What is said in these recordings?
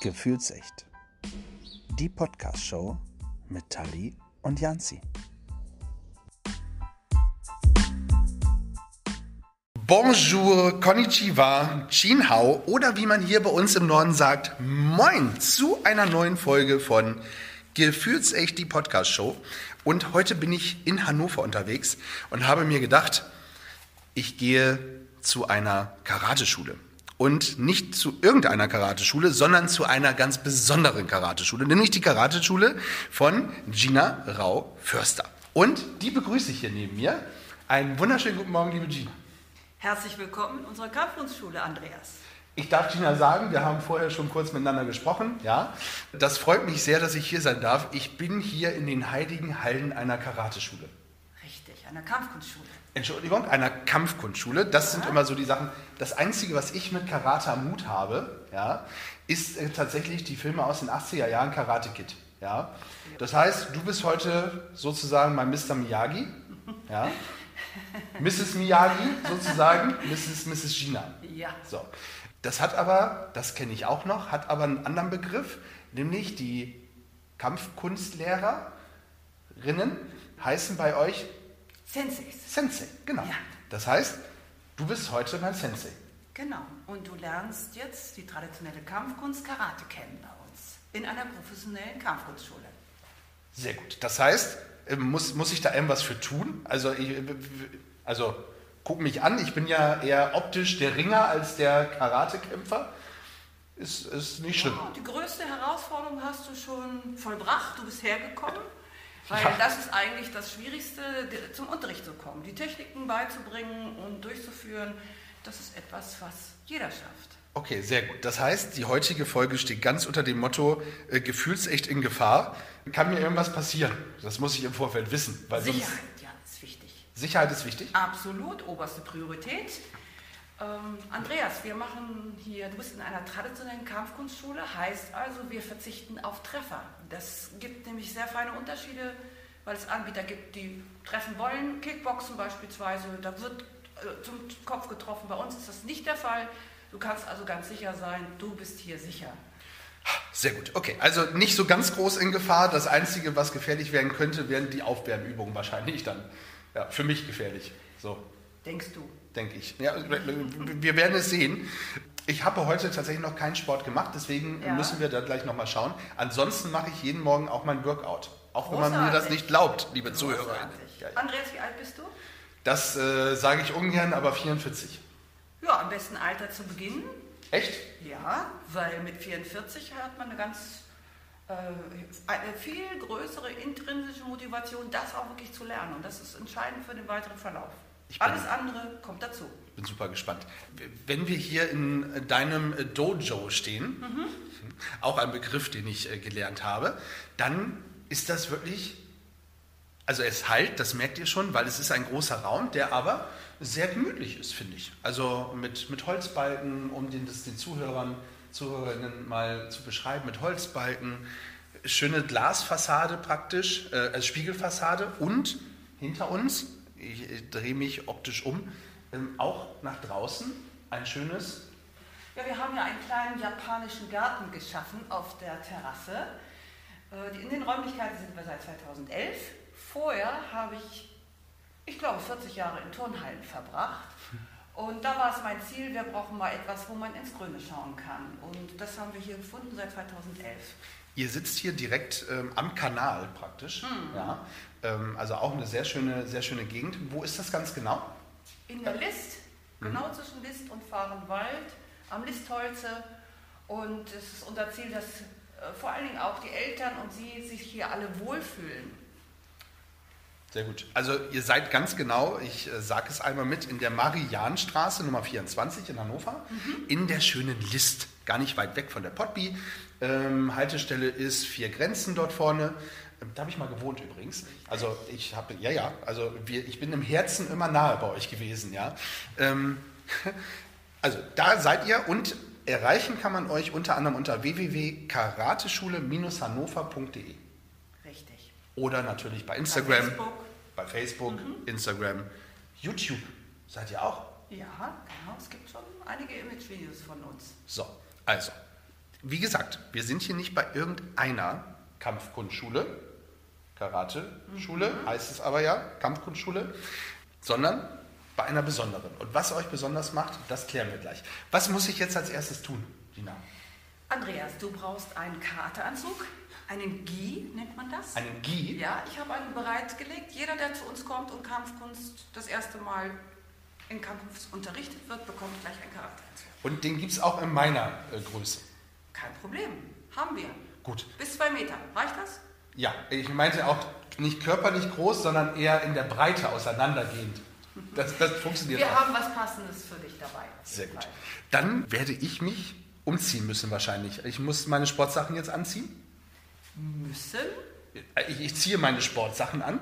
Gefühlsecht. Die Podcast-Show mit Tali und Janzi. Bonjour, Konnichiwa, Chinhao oder wie man hier bei uns im Norden sagt, Moin zu einer neuen Folge von Gefühlsecht, die Podcast-Show. Und heute bin ich in Hannover unterwegs und habe mir gedacht, ich gehe zu einer Karateschule und nicht zu irgendeiner Karateschule, sondern zu einer ganz besonderen Karateschule, nämlich die Karateschule von Gina Rau-Förster. Und die begrüße ich hier neben mir. Einen wunderschönen guten Morgen, liebe Gina. Herzlich willkommen in unserer Kampfkunstschule, Andreas. Ich darf Gina sagen, wir haben vorher schon kurz miteinander gesprochen. Ja, das freut mich sehr, dass ich hier sein darf. Ich bin hier in den heiligen Hallen einer Karateschule. Richtig, einer Kampfkunstschule. Entschuldigung, einer Kampfkunstschule. Das sind immer so die Sachen. Das Einzige, was ich mit Karate am Mut habe, ja, ist äh, tatsächlich die Filme aus den 80er Jahren Karate Kid. Ja. Das heißt, du bist heute sozusagen mein Mr. Miyagi. Ja. Mrs. Miyagi sozusagen, Mrs. Mrs. Gina. Ja. So. Das hat aber, das kenne ich auch noch, hat aber einen anderen Begriff, nämlich die Kampfkunstlehrerinnen heißen bei euch Senseis. Sensei, genau. Ja. Das heißt, du bist heute mein Sensei. Genau. Und du lernst jetzt die traditionelle Kampfkunst Karate kennen bei uns. In einer professionellen Kampfkunstschule. Sehr gut. Das heißt, äh, muss, muss ich da irgendwas für tun? Also, ich, also guck mich an, ich bin ja eher optisch der Ringer als der Karatekämpfer. Ist, ist nicht schlimm. Ja, die größte Herausforderung hast du schon vollbracht. Du bist hergekommen. Weil Ja. das ist eigentlich das Schwierigste, zum Unterricht zu kommen. Die Techniken beizubringen und durchzuführen, das ist etwas, was jeder schafft. Okay, sehr gut. Das heißt, die heutige Folge steht ganz unter dem Motto äh, gefühlsecht in Gefahr. Kann mir irgendwas passieren? Das muss ich im Vorfeld wissen. Sicherheit, ja, ist wichtig. Sicherheit ist wichtig. Absolut, oberste Priorität. Ähm, Andreas, wir machen hier, du bist in einer traditionellen Kampfkunstschule, heißt also, wir verzichten auf Treffer. Das gibt nämlich sehr feine Unterschiede, weil es Anbieter gibt, die treffen wollen, Kickboxen beispielsweise, da wird äh, zum Kopf getroffen. Bei uns ist das nicht der Fall. Du kannst also ganz sicher sein, du bist hier sicher. Sehr gut. Okay, also nicht so ganz groß in Gefahr. Das Einzige, was gefährlich werden könnte, wären die Aufwärmübungen wahrscheinlich dann. Ja, für mich gefährlich. So, Denkst du? Denke ich. Ja, wir werden es sehen. Ich habe heute tatsächlich noch keinen Sport gemacht, deswegen Ja. müssen wir da gleich nochmal schauen. Ansonsten mache ich jeden Morgen auch mein Workout. Auch wenn man mir das Großartig. nicht glaubt, liebe. Großartig. Ja. Andreas, wie alt bist du? Das äh, sage ich ungern, aber 44. Ja, am besten Alter zu beginnen. Echt? Ja, weil mit 44 hat man eine ganz äh, eine viel größere intrinsische Motivation, das auch wirklich zu lernen. Und das ist entscheidend für den weiteren Verlauf. Ich bin- Alles andere kommt dazu. bin super gespannt. Wenn wir hier in deinem Dojo stehen, auch ein Begriff, den ich äh, gelernt habe, dann ist das wirklich, also es halt, das merkt ihr schon, weil es ist ein großer Raum, der aber sehr gemütlich ist, finde ich. Also mit, mit Holzbalken, um den, das den Zuhörern, Zuhörerinnen mal zu beschreiben, mit Holzbalken, schöne Glasfassade praktisch, äh, als Spiegelfassade und hinter uns, ich, drehe mich optisch um, ähm, auch nach draußen ein schönes, Ja, wir haben ja einen kleinen japanischen Garten geschaffen auf der Terrasse. Äh, In den Räumlichkeiten sind wir seit 2011. Vorher habe ich, ich glaube, 40 Jahre in Turnhallen verbracht. Und da war es mein Ziel, wir brauchen mal etwas, wo man ins Grüne schauen kann. Und das haben wir hier gefunden seit 2011. Ihr sitzt hier direkt ähm, am Kanal praktisch, ja, ähm, also auch eine sehr schöne, sehr schöne Gegend. Wo ist das ganz genau? In der List, genau zwischen List und Fahrenwald, am Listholze. Und es ist unser Ziel, dass äh, vor allen Dingen auch die Eltern und Sie sich hier alle wohlfühlen. Sehr gut. Also ihr seid ganz genau, ich äh, sage es einmal mit, in der Marianstraße Nummer 24 in Hannover, in der schönen List, gar nicht weit weg von der Potby. Ähm, Haltestelle ist Vier Grenzen dort vorne. Ähm, Da habe ich mal gewohnt übrigens. Also ich habe, ja, ja, also wir, ich bin im Herzen immer nahe bei euch gewesen, ja. Ähm, also da seid ihr und erreichen kann man euch unter anderem unter www.karateschule-hannover.de. oder natürlich bei Instagram, Facebook. bei Facebook, Instagram, YouTube. Seid ihr auch? Ja, genau. Es gibt schon einige Imagevideos von uns. So, also, Wie gesagt, wir sind hier nicht bei irgendeiner Kampfkunstschule, Karate-Schule heißt es aber ja, Kampfkunstschule, sondern bei einer besonderen. Und was euch besonders macht, das klären wir gleich. Was muss ich jetzt als erstes tun, Dina? Andreas, du brauchst einen Karateanzug, einen Gi nennt man das. Einen Gi? Ja, ich habe einen bereitgelegt. Jeder, der zu uns kommt und Kampfkunst das erste Mal in Kampfkunst unterrichtet wird, bekommt gleich einen Karateanzug. Und den gibt es auch in meiner äh, Größe. Kein Problem, haben wir. Gut. Bis zwei Meter, reicht das? Ja, ich meinte auch nicht körperlich groß, sondern eher in der Breite auseinandergehend. Das, das funktioniert Wir auch. haben was Passendes für dich dabei. Sehr gut. Dann werde ich mich umziehen müssen wahrscheinlich. Ich muss meine Sportsachen jetzt anziehen. Müssen? Ich, ich ziehe meine Sportsachen an.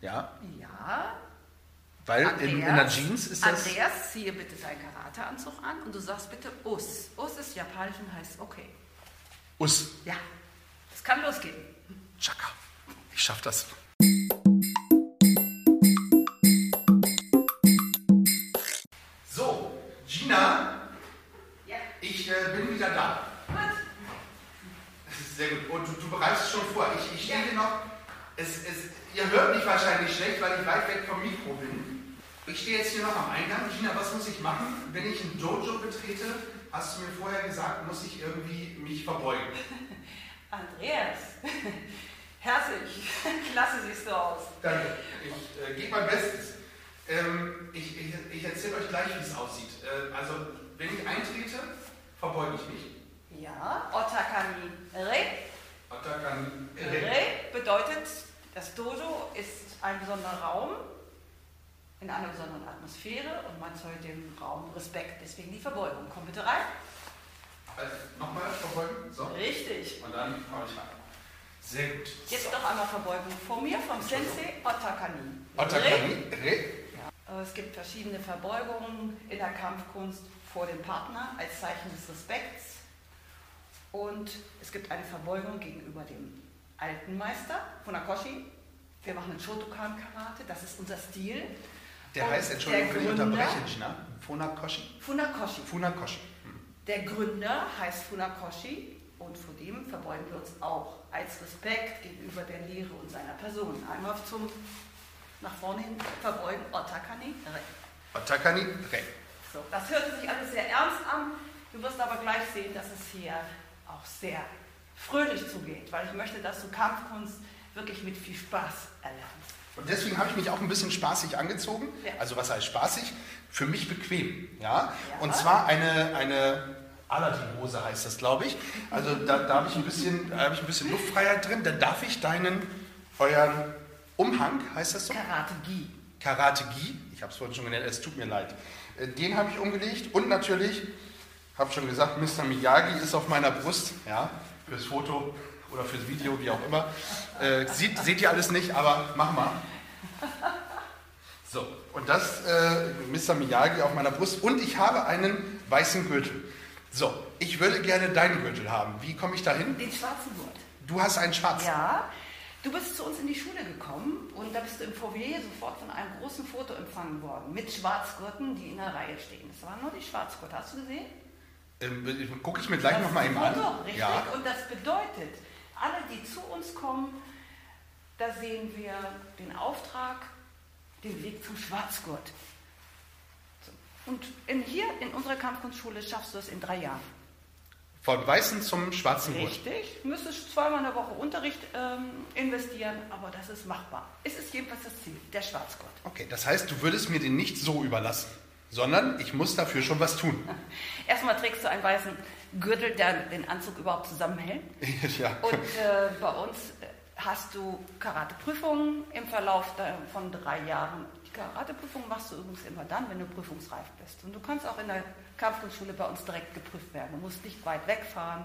Ja, Ja. weil in, in der Andreas, Jeans ist das. Andreas, ziehe bitte deinen Karateanzug an und du sagst bitte Us. Us ist japanisch und heißt okay. Us. Ja, es kann losgehen. Chaka. Ich schaff das. Wahrscheinlich schlecht, weil ich weit weg vom Mikro bin. Ich stehe jetzt hier noch am Eingang. Gina, was muss ich machen? Wenn ich ein Dojo betrete, hast du mir vorher gesagt, muss ich irgendwie mich verbeugen. Andreas, herzlich, klasse siehst du aus. Danke. Ich äh, gebe mein Bestes. Ähm, ich ich, ich erzähle euch gleich, wie es aussieht. Äh, also, wenn ich eintrete, verbeuge ich mich. Ja, Otakani Re. Atakan. Re bedeutet, das Dojo ist ein besonderer Raum in einer besonderen Atmosphäre und man zollt dem Raum Respekt. Deswegen die Verbeugung. Komm bitte rein. Also, Nochmal verbeugen. So. Richtig. Und dann hau ich rein. Sehr gut. Jetzt so. noch einmal Verbeugung vor mir vom Sensei Otakani. Otakani. Re. Ja. Es gibt verschiedene Verbeugungen in der Kampfkunst vor dem Partner als Zeichen des Respekts. Und es gibt eine Verbeugung gegenüber dem alten Meister, Funakoshi. Wir machen einen Shotokan-Karate, das ist unser Stil. Der Und heißt, Entschuldigung, der wenn ich Gründer- unterbreche, Gina. Funakoshi. Funakoshi. Funakoshi. Hm. Der Gründer heißt Funakoshi und vor dem verbeugen wir uns auch als Respekt gegenüber der Lehre und seiner Person. Einmal zum nach vorne hin verbeugen, Otakani. Re. Otakani. Re. So, das hört sich alles sehr ernst an. Du wirst aber gleich sehen, dass es hier auch sehr fröhlich zugeht, weil ich möchte, dass du Kampfkunst wirklich mit viel Spaß erlernst. Und deswegen habe ich mich auch ein bisschen spaßig angezogen. Ja. Also was heißt spaßig? Für mich bequem. Ja? Ja. Und zwar eine, eine Aladdin-Hose heißt das, glaube ich. Also da, da habe ich, ein bisschen- habe ich ein bisschen Luftfreiheit drin. Dann darf ich deinen, euren Umhang, heißt das so? Karate Gi. Karate Gi, ich habe es vorhin schon genannt, es tut mir leid. Äh, Den habe ich umgelegt und natürlich, habe schon gesagt, Mr. Miyagi ist auf meiner Brust, ja, fürs Foto oder fürs Video, wie auch immer. Äh, sieht, seht ihr alles nicht, aber mach mal. So, und das äh, Mr. Miyagi auf meiner Brust und ich habe einen weißen Gürtel. So, ich würde gerne deinen Gürtel haben. Wie komme ich da hin? Den schwarzen Gurt. Du hast einen schwarzen. Ja, du bist zu uns in die Schule gekommen und da bist du im Foyer sofort von einem großen Foto empfangen worden mit Schwarzgurten, die in der Reihe stehen. Das waren nur die Schwarzgurte. Hast du gesehen? Ähm, Gucke ich mir gleich nochmal eben an. Foto, richtig. Ja. Und das bedeutet, alle, die zu uns kommen, da sehen wir den Auftrag, den Weg zum Schwarzgurt. Und in, hier in unserer Kampfkunstschule schaffst du es in drei Jahren. Von weißen zum schwarzen Gurt. Richtig. Müsstest zweimal in der Woche Unterricht ähm, investieren, aber das ist machbar. Es ist jedenfalls das Ziel, der Schwarzgurt. Okay, das heißt, du würdest mir den nicht so überlassen, sondern ich muss dafür schon was tun. Erstmal trägst du einen weißen Gürtel, der den Anzug überhaupt zusammenhält. ja. Und äh, bei uns äh, hast du Karateprüfungen im Verlauf von drei Jahren. Die Karateprüfung machst du übrigens immer dann, wenn du prüfungsreif bist. Und du kannst auch in der Kampfkunstschule bei uns direkt geprüft werden. Du musst nicht weit wegfahren,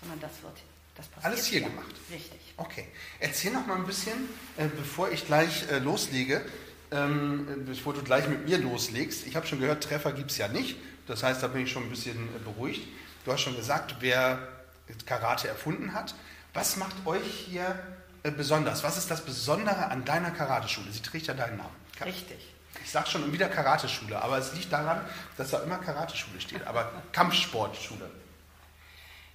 sondern das wird, das passiert. Alles hier gemacht? Richtig. Okay, erzähl noch mal ein bisschen, äh, bevor ich gleich äh, loslege, ähm, äh, bevor du gleich mit mir loslegst. Ich habe schon gehört, Treffer gibt es ja nicht. Das heißt, da bin ich schon ein bisschen äh, beruhigt. Du hast schon gesagt, wer Karate erfunden hat. Was macht euch hier äh, besonders? Was ist das Besondere an deiner Karateschule? Sie trägt ja deinen Namen. Richtig. Ich sage schon wieder Karateschule, aber es liegt daran, dass da immer Karateschule steht. Aber Kampfsportschule.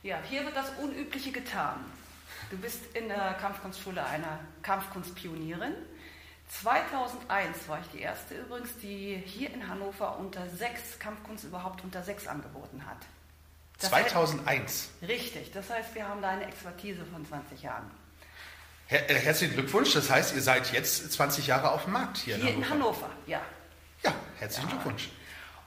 Ja, hier wird das Unübliche getan. Du bist in der Kampfkunstschule einer Kampfkunstpionierin. 2001 war ich die erste übrigens, die hier in Hannover unter sechs Kampfkunst überhaupt unter sechs angeboten hat. Das 2001? Heißt, richtig, das heißt, wir haben da eine Expertise von 20 Jahren. Her äh, herzlichen Glückwunsch, das heißt, ihr seid jetzt 20 Jahre auf dem Markt hier, hier in Hannover. in Hannover, ja. Ja, herzlichen ja. Glückwunsch.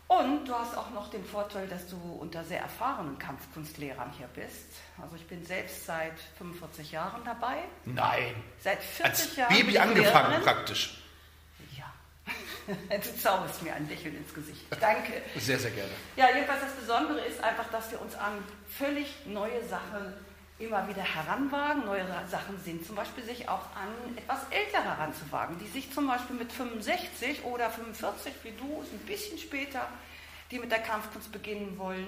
Und du hast auch noch den Vorteil, dass du unter sehr erfahrenen Kampfkunstlehrern hier bist. Also ich bin selbst seit 45 Jahren dabei. Nein. Seit 40 Als Jahren. Baby angefangen Lehrerin. praktisch. Ja. du zauberst mir ein Lächeln ins Gesicht. Danke. Sehr, sehr gerne. Ja, jedenfalls das Besondere ist einfach, dass wir uns an völlig neue Sachen immer wieder heranwagen. Neue Sachen sind zum Beispiel sich auch an etwas Ältere heranzuwagen, die sich zum Beispiel mit 65 oder 45 wie du, ist ein bisschen später, die mit der Kampfkunst beginnen wollen.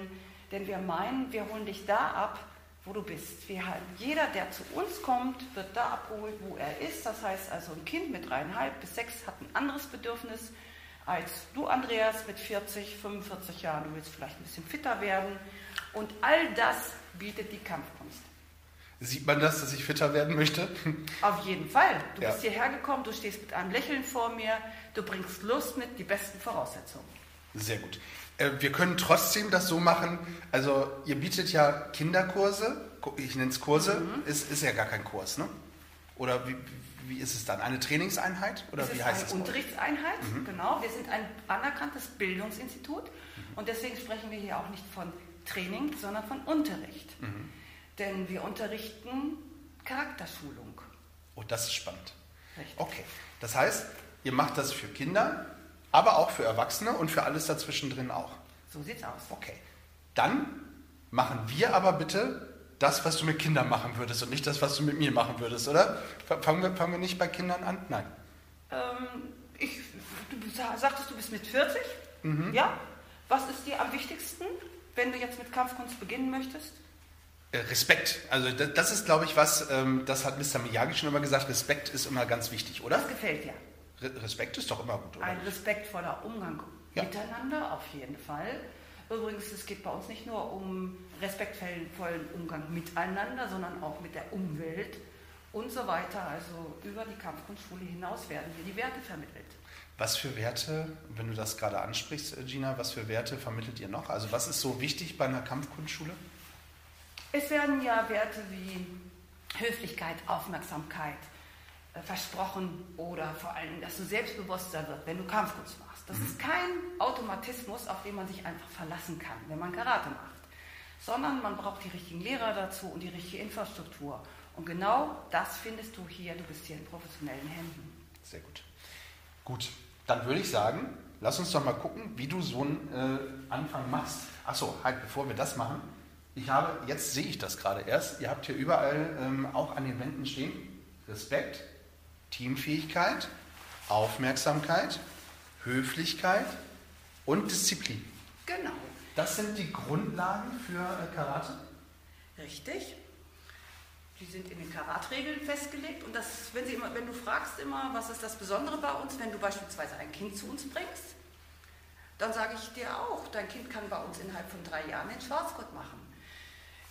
Denn wir meinen, wir holen dich da ab, wo du bist. Wir jeder, der zu uns kommt, wird da abgeholt, wo er ist. Das heißt also, ein Kind mit dreieinhalb bis sechs hat ein anderes Bedürfnis als du, Andreas, mit 40, 45 Jahren. Du willst vielleicht ein bisschen fitter werden. Und all das bietet die Kampfkunst. Sieht man das, dass ich fitter werden möchte? Auf jeden Fall. Du ja. bist hierher gekommen, du stehst mit einem Lächeln vor mir, du bringst Lust mit, die besten Voraussetzungen. Sehr gut. Äh, wir können trotzdem das so machen, also ihr bietet ja Kinderkurse, ich nenne es Kurse, mhm. ist, ist ja gar kein Kurs, ne? Oder wie, wie ist es dann? Eine Trainingseinheit? Oder es wie ist heißt eine Unterrichtseinheit, mhm. genau. Wir sind ein anerkanntes Bildungsinstitut mhm. und deswegen sprechen wir hier auch nicht von Training, sondern von Unterricht. Mhm. Denn wir unterrichten Charakterschulung. Oh, das ist spannend. Richtig. Okay. Das heißt, ihr macht das für Kinder, aber auch für Erwachsene und für alles dazwischen drin auch. So sieht's aus. Okay. Dann machen wir aber bitte das, was du mit Kindern machen würdest und nicht das, was du mit mir machen würdest, oder? Fangen wir, fangen wir nicht bei Kindern an? Nein. Ähm, ich, du sagtest, du bist mit 40? Mhm. Ja. Was ist dir am wichtigsten, wenn du jetzt mit Kampfkunst beginnen möchtest? Äh, Respekt. Also das, ist, glaube ich, was, ähm, das hat Mr. Miyagi schon immer gesagt, Respekt ist immer ganz wichtig, oder? Das gefällt dir. Respekt ist doch immer gut, oder? Ein respektvoller Umgang ja. miteinander, auf jeden Fall. Übrigens, es geht bei uns nicht nur um respektvollen Umgang miteinander, sondern auch mit der Umwelt und so weiter. Also über die Kampfkunstschule hinaus werden hier die Werte vermittelt. Was für Werte, wenn du das gerade ansprichst, Gina, was für Werte vermittelt ihr noch? Also was ist so wichtig bei einer Kampfkunstschule? Es werden ja Werte wie Höflichkeit, Aufmerksamkeit versprochen oder vor allem, dass du selbstbewusster wirst, wenn du Kampfkunst machst. Das mhm. ist kein Automatismus, auf den man sich einfach verlassen kann, wenn man Karate macht, sondern man braucht die richtigen Lehrer dazu und die richtige Infrastruktur. Und genau das findest du hier, du bist hier in professionellen Händen. Sehr gut. Gut, dann würde ich sagen, lass uns doch mal gucken, wie du so einen äh, Anfang machst. Achso, halt, bevor wir das machen, ich habe, jetzt sehe ich das gerade erst, ihr habt hier überall ähm, auch an den Wänden stehen, Respekt, Teamfähigkeit, Aufmerksamkeit, Höflichkeit und Disziplin. Genau. Das sind die Grundlagen für äh, Karate? Richtig. Die sind in den Karatregeln festgelegt. Und das, wenn, Sie immer, wenn du fragst immer, was ist das Besondere bei uns, wenn du beispielsweise ein Kind zu uns bringst, dann sage ich dir auch, dein Kind kann bei uns innerhalb von drei Jahren den Schwarzgurt machen.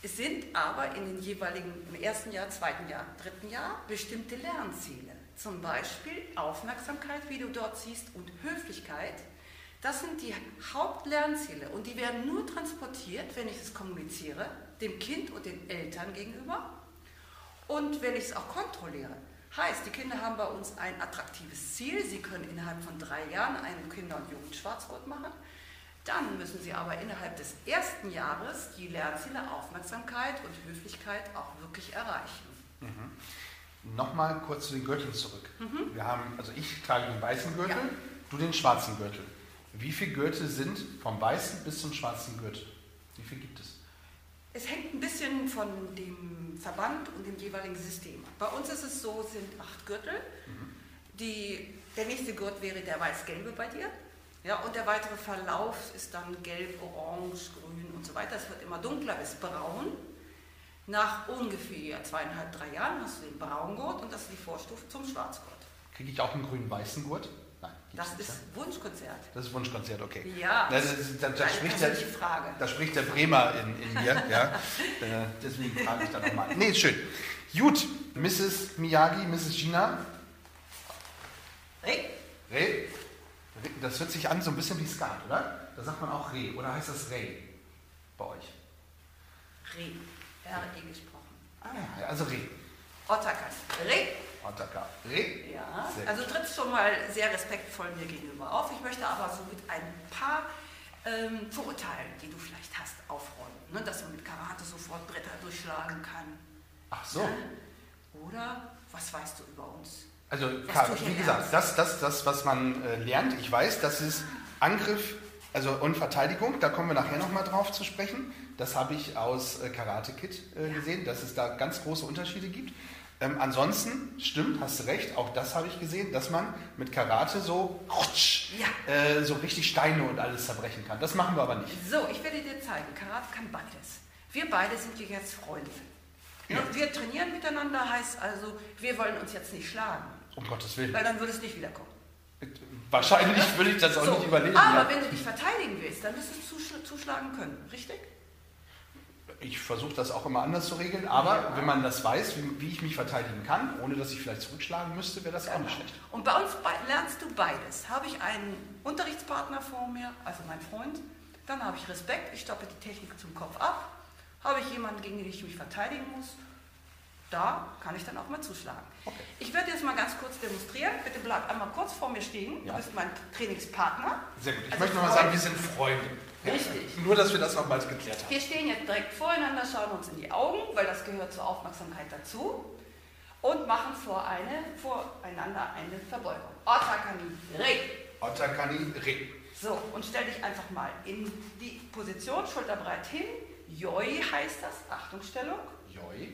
Es sind aber in den jeweiligen, im ersten Jahr, zweiten Jahr, dritten Jahr bestimmte Lernziele. Zum Beispiel Aufmerksamkeit, wie du dort siehst, und Höflichkeit. Das sind die Hauptlernziele und die werden nur transportiert, wenn ich es kommuniziere, dem Kind und den Eltern gegenüber und wenn ich es auch kontrolliere. Heißt, die Kinder haben bei uns ein attraktives Ziel. Sie können innerhalb von drei Jahren einen Kinder- und Jugendschwarzgurt machen. Dann müssen Sie aber innerhalb des ersten Jahres die Lernziele Aufmerksamkeit und Höflichkeit auch wirklich erreichen. Mhm. Nochmal kurz zu den Gürteln zurück. Mhm. Wir haben, also ich trage den weißen Gürtel, ja. du den schwarzen Gürtel. Wie viele Gürtel sind vom weißen bis zum schwarzen Gürtel? Wie viele gibt es? Es hängt ein bisschen von dem Verband und dem jeweiligen System ab. Bei uns ist es so, es sind acht Gürtel. Mhm. Die, der nächste Gurt wäre der weiß-gelbe bei dir. Ja, und der weitere Verlauf ist dann gelb, orange, grün und so weiter. Es wird immer dunkler bis braun. Nach ungefähr zweieinhalb, drei Jahren hast du den Braungurt und das ist die Vorstufe zum Schwarzgurt. Kriege ich auch einen grün-weißen Gurt? Nein. Das ist Wunschkonzert. Das ist Wunschkonzert, okay. Ja. Das, das, das, das spricht, der, Frage. da spricht der Bremer in, in mir. ja. Äh, deswegen frage ich da nochmal. Nee, ist schön. Gut, Mrs. Miyagi, Mrs. Gina. Reh. Reh. Das hört sich an so ein bisschen wie Skat, oder? Da sagt man auch Reh. Oder heißt das Reh bei euch? Reh. R-E gesprochen. Ah, ja, also Reh. Otakan. Reh. Otaka. Reh? Ja, Sehr also trittst schon mal sehr respektvoll mir gegenüber auf. Ich möchte aber so mit ein paar ähm, Vorurteilen, die du vielleicht hast, aufräumen. Ne? Dass man mit Karate sofort Bretter durchschlagen kann. Ach so. Ne? Oder was weißt du über uns? Also, Was Ka- du hier wie gesagt, das, das, das, was man äh, lernt, ich weiß, das ist Angriff also und Verteidigung, da kommen wir nachher nochmal drauf zu sprechen. Das habe ich aus äh, Karate Kid äh, gesehen, dass es da ganz große Unterschiede gibt. Ähm, ansonsten, stimmt, hast du recht, auch das habe ich gesehen, dass man mit Karate so, rutsch, Ja. äh, so richtig Steine und alles zerbrechen kann. Das machen wir aber nicht. So, ich werde dir zeigen, Karate kann beides. Wir beide sind hier jetzt Freunde. Ja. Wir trainieren miteinander, heißt also, wir wollen uns jetzt nicht schlagen, Um Gottes Willen. weil dann würde es nicht wiederkommen. Wahrscheinlich würde ich das auch So, nicht überleben. aber ja. wenn du dich verteidigen willst, dann wirst du zuschl zuschlagen können, richtig? Ich versuche das auch immer anders zu regeln, aber Ja. wenn man das weiß, wie, wie ich mich verteidigen kann, ohne dass ich vielleicht zurückschlagen müsste, wäre das auch nicht schlecht. Und bei uns bei lernst du beides. Habe ich einen Unterrichtspartner vor mir, also mein Freund, dann habe ich Respekt, ich stoppe die Technik zum Kopf ab. Habe ich jemanden, gegen den ich mich verteidigen muss, da kann ich dann auch mal zuschlagen. Okay. Ich werde jetzt mal ganz kurz demonstrieren. Bitte bleib einmal kurz vor mir stehen. Ja. Du bist mein Trainingspartner. Sehr gut. Ich Also möchte nochmal sagen, wir sind Freunde. Richtig. Nur, dass wir das nochmals geklärt haben. Wir stehen jetzt direkt voreinander, schauen uns in die Augen, weil das gehört zur Aufmerksamkeit dazu. Und machen vor eine, voreinander eine Verbeugung. Otakani, Rei. Otakani Re. So, und stell dich einfach mal in die Position, schulterbreit hin. Joi heißt das, Achtungsstellung. Joi.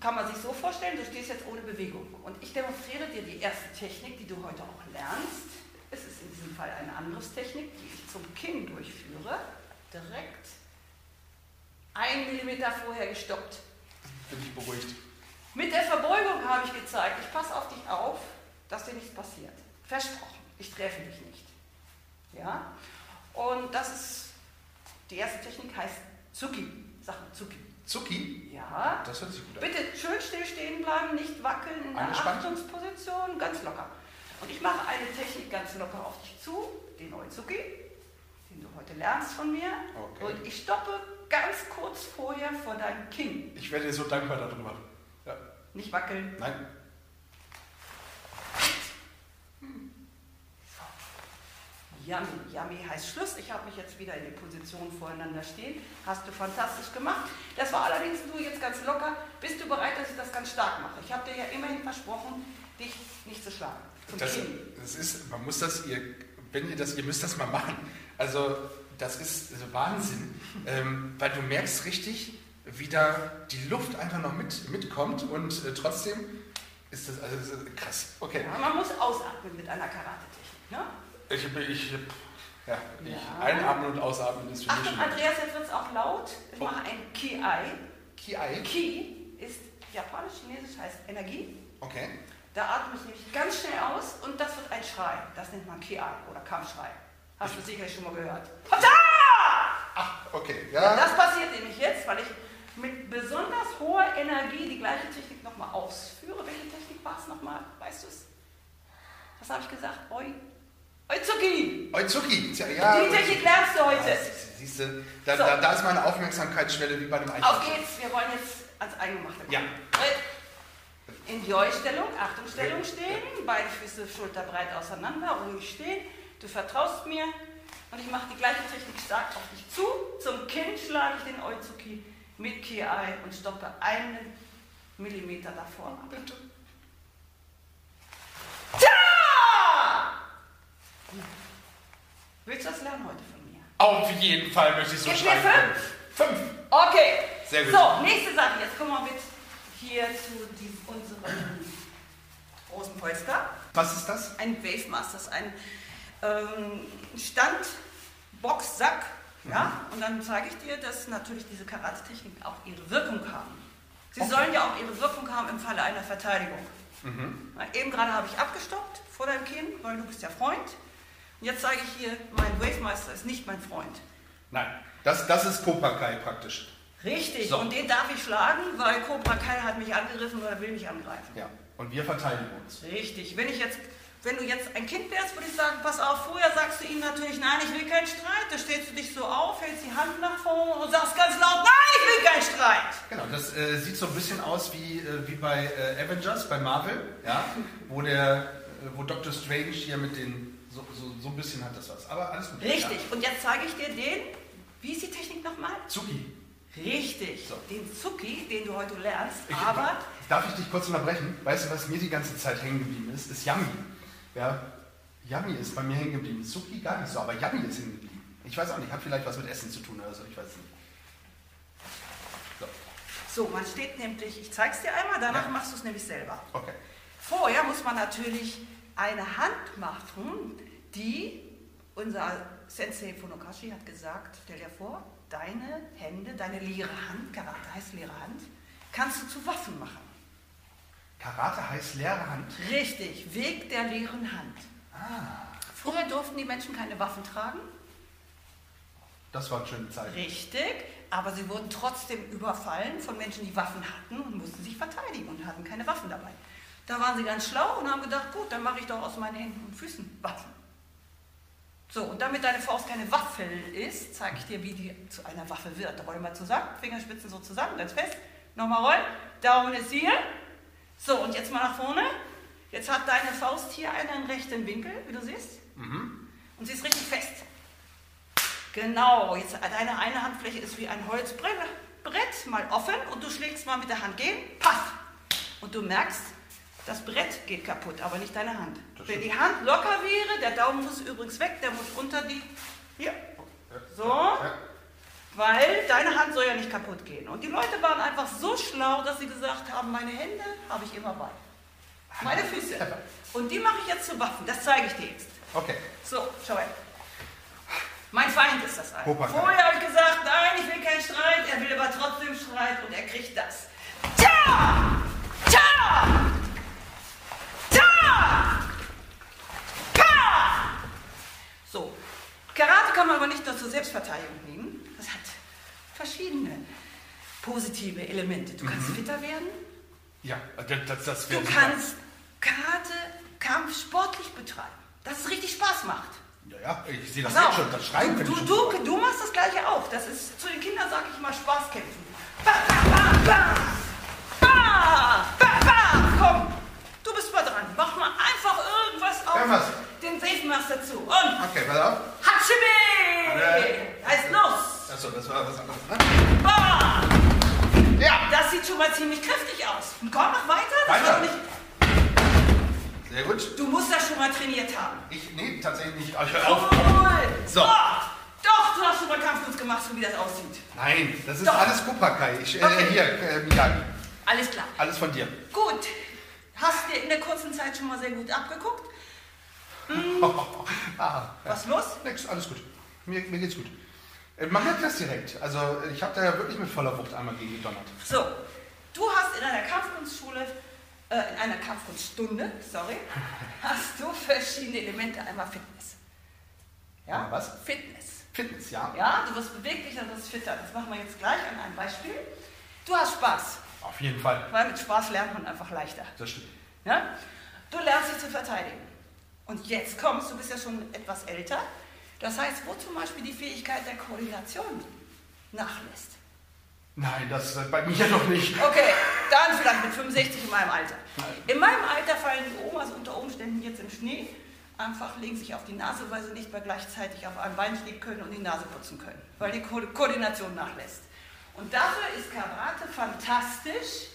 Kann man sich so vorstellen, du stehst jetzt ohne Bewegung. Und ich demonstriere dir die erste Technik, die du heute auch lernst. Es ist in diesem Fall eine Angriffstechnik, die ich zum Kinn durchführe. Direkt ein Millimeter vorher gestoppt. Bin ich beruhigt. Mit der Verbeugung habe ich gezeigt, ich passe auf dich auf, dass dir nichts passiert. Versprochen, ich treffe dich nicht. Ja? Und das ist, die erste Technik heißt Zuki. Mal Zuki. Zucki. Ja. Das hört sich gut an. Bitte schön still stehen bleiben, nicht wackeln in Angespannt? Achtungsposition, ganz locker. Und ich mache eine Technik ganz locker auf dich zu, den Oizuki, den du heute lernst von mir. Okay. Und ich stoppe ganz kurz vorher vor deinem Kinn. Ich werde dir so dankbar darüber. Ja. Nicht wackeln. Nein. Yummy, yummy heißt Schluss. Ich habe mich jetzt wieder in die Position voreinander stehen. Hast du fantastisch gemacht. Das war allerdings du jetzt ganz locker. Bist du bereit, dass ich das ganz stark mache? Ich habe dir ja immerhin versprochen, dich nicht zu schlagen. Das, das ist, man muss das, ihr, wenn ihr das, ihr müsst das mal machen. Also, das ist Wahnsinn, ähm, weil du merkst richtig, wie da die Luft einfach noch mit, mitkommt und äh, trotzdem ist das, also, das ist krass. Okay. Ja, man muss ausatmen mit einer Karate-Technik. Ne? Ich, ich, ja, ich Ja. einatmen und ausatmen ist für mich Achtung, schon. Andreas, jetzt wird es auch laut. Ich Oh. mache ein Ki-Ai. Ki-Ai. Ki ist japanisch, chinesisch heißt Energie. Okay. Da atme ich nämlich ganz schnell aus und das wird ein Schrei. Das nennt man Ki-Ai oder Kampfschrei. Hast du sicherlich schon mal gehört. Hopsa! Ach, okay. Ja, Ja. das passiert nämlich jetzt, weil ich mit besonders hoher Energie die gleiche Technik nochmal ausführe. Welche Technik war es nochmal? Weißt du es? Was habe ich gesagt? Oi. Oizuki! Oizuki. Tja, ja. die Technik lernst du heute. Siehst du, da, So. da, da ist meine Aufmerksamkeitsschwelle wie bei einem Auf Eichhörnchen. geht's, wir wollen jetzt ans Eingemachte kommen. Ja. In Joy-Stellung, Achtungsstellung stehen, beide Füße schulterbreit auseinander, ruhig stehen. Du vertraust mir und ich mache die gleiche Technik stark auf dich zu. Zum Kinn schlage ich den Oizuki mit Ki-Ai und stoppe einen Millimeter davor ab. Bitte. Tja! Willst du das lernen heute von mir? Auf jeden Fall möchte ich so Gib mir schreiben. fünf. Fünf. Okay. Sehr gut. So, nächste Sache. Jetzt kommen wir mit hier zu diesem, unserem großen Polster. Was ist das? Ein Wave Masters, ein ähm, Standboxsack. Ja? Und dann zeige ich dir, dass natürlich diese Karate-Techniken auch ihre Wirkung haben. Sie Okay. sollen ja auch ihre Wirkung haben im Falle einer Verteidigung. Mhm. Eben gerade habe ich abgestoppt vor deinem Kinn, weil du bist ja Freund. Und jetzt zeige ich hier, mein Wavemeister ist nicht mein Freund. Nein, das, das ist Cobra Kai praktisch. Richtig, so. und den darf ich schlagen, weil Cobra Kai hat mich angegriffen oder will mich angreifen. Ja, und wir verteidigen uns. Richtig, wenn ich jetzt wenn du jetzt ein Kind wärst, würde ich sagen, pass auf, vorher sagst du ihm natürlich, nein, ich will keinen Streit. Da stellst du dich so auf, hältst die Hand nach vorne und sagst ganz laut, nein, ich will keinen Streit. Genau, das äh, sieht so ein bisschen aus wie, äh, wie bei äh, Avengers, bei Marvel, ja, wo, der, äh, wo Doctor Strange hier mit den, so, so, so, ein bisschen hat das was. Aber alles gut. Richtig, ja. und jetzt zeige ich dir den, wie ist die Technik nochmal? Zuki. Richtig, so. den Zuki, den du heute lernst, ich, aber... Darf ich dich kurz unterbrechen? Weißt du, was mir die ganze Zeit hängen geblieben ist? Ist Yummy. Ja, Yummy ist bei mir hängen geblieben. Suki gar nicht so, aber Yummy ist hängen geblieben. Ich weiß auch nicht, hat vielleicht was mit Essen zu tun oder so, ich weiß nicht. So, man steht nämlich, ich zeige es dir einmal, danach ja. machst du es nämlich selber. Okay. Vorher muss man natürlich eine Hand machen, die, unser Sensei Funokashi hat gesagt, stell dir vor, deine Hände, deine leere Hand, Karate heißt leere Hand, kannst du zu Waffen machen. Karate heißt leere Hand? Richtig, Weg der leeren Hand. Ah. Früher durften die Menschen keine Waffen tragen. Das war eine schöne Zeit. Richtig, aber sie wurden trotzdem überfallen von Menschen, die Waffen hatten und mussten sich verteidigen und hatten keine Waffen dabei. Da waren sie ganz schlau und haben gedacht, gut, dann mache ich doch aus meinen Händen und Füßen Waffen. So, und damit deine Faust keine Waffel ist, zeige ich dir, wie die zu einer Waffe wird. Da wir mal zusammen, Fingerspitzen so zusammen, ganz fest. Nochmal rollen, Daumen ist hier, so, und jetzt mal nach vorne. Jetzt hat deine Faust hier einen rechten Winkel, wie du siehst. Mhm. Und sie ist richtig fest. Genau, jetzt deine eine Handfläche ist wie ein Holzbrett, mal offen und du schlägst mal mit der Hand gegen, paff! Und du merkst, das Brett geht kaputt, aber nicht deine Hand. Wenn die Hand locker wäre, der Daumen muss übrigens weg, der muss unter die. Hier. So. Weil deine Hand soll ja nicht kaputt gehen. Und die Leute waren einfach so schlau, dass sie gesagt haben, meine Hände habe ich immer bei. Meine Füße. Und die mache ich jetzt zu Waffen. Das zeige ich dir jetzt. Okay. So, schau her. Mein Feind ist das eigentlich. Vorher habe ich gesagt, nein, ich will keinen Streit. Er will aber trotzdem Streit und er kriegt das. Tja! Tja! Pa! So. Karate kann man aber nicht nur zur Selbstverteidigung nehmen das hat verschiedene positive Elemente. Du kannst mhm. fitter werden. Ja, das, das Du kannst Karate, Kampf sportlich betreiben, dass es richtig Spaß macht. Ja, ja, ich sehe das jetzt schon, das Schreiben. Du, du, du, du, machst das Gleiche auch. Das ist, zu den Kindern sage ich immer Spaßkämpfen. Ba, ba, ba, ba. Ba, ba, ba. Komm, du bist mal dran. Mach mal einfach irgendwas auf. Irgendwas. Den Wave Master zu. Und. Okay, pass auf. Hatschibi! Heißt los! Achso, das war was anderes, ne? Bah! Ja! Das sieht schon mal ziemlich kräftig aus. Und komm, mach weiter. Das weiter. Nicht... Sehr gut. Du musst das schon mal trainiert haben. Ich, nee, tatsächlich nicht. Ich hör auf. Cool. So. Oh, doch, du hast schon mal Kampfkunst gemacht, so wie das aussieht. Nein, das ist doch. alles Kupakai. Ich, äh, okay. Hier, äh, Miyagi. Alles klar. Alles von dir. Gut. Hast dir in der kurzen Zeit schon mal sehr gut abgeguckt? Hm. ah, Was los? Nix, alles gut. Mir, mir geht's gut. Äh, man merkt das direkt. Also ich habe da ja wirklich mit voller Wucht einmal gegen gedonnert. So, du hast in einer Kampfkunstschule, äh, in einer Kampfkunststunde, sorry, hast du verschiedene Elemente. Einmal Fitness. Ja? Was? Fitness. Fitness, ja. Ja, du wirst beweglicher, du wirst fitter. Das machen wir jetzt gleich an einem Beispiel. Du hast Spaß. Auf jeden Fall. Weil mit Spaß lernt man einfach leichter. Das stimmt. Ja? Du lernst dich zu verteidigen. Und jetzt kommst, du bist ja schon etwas älter, das heißt, wo zum Beispiel die Fähigkeit der Koordination nachlässt. Nein, das bei mir noch nicht. Okay, dann vielleicht mit 65 in meinem Alter. Nein. In meinem Alter fallen die Omas unter Umständen jetzt im Schnee, einfach legen sich auf die Nase, weil sie nicht mehr gleichzeitig auf einem Bein stehen können und die Nase putzen können, weil die Ko Koordination nachlässt. Und dafür ist Karate fantastisch,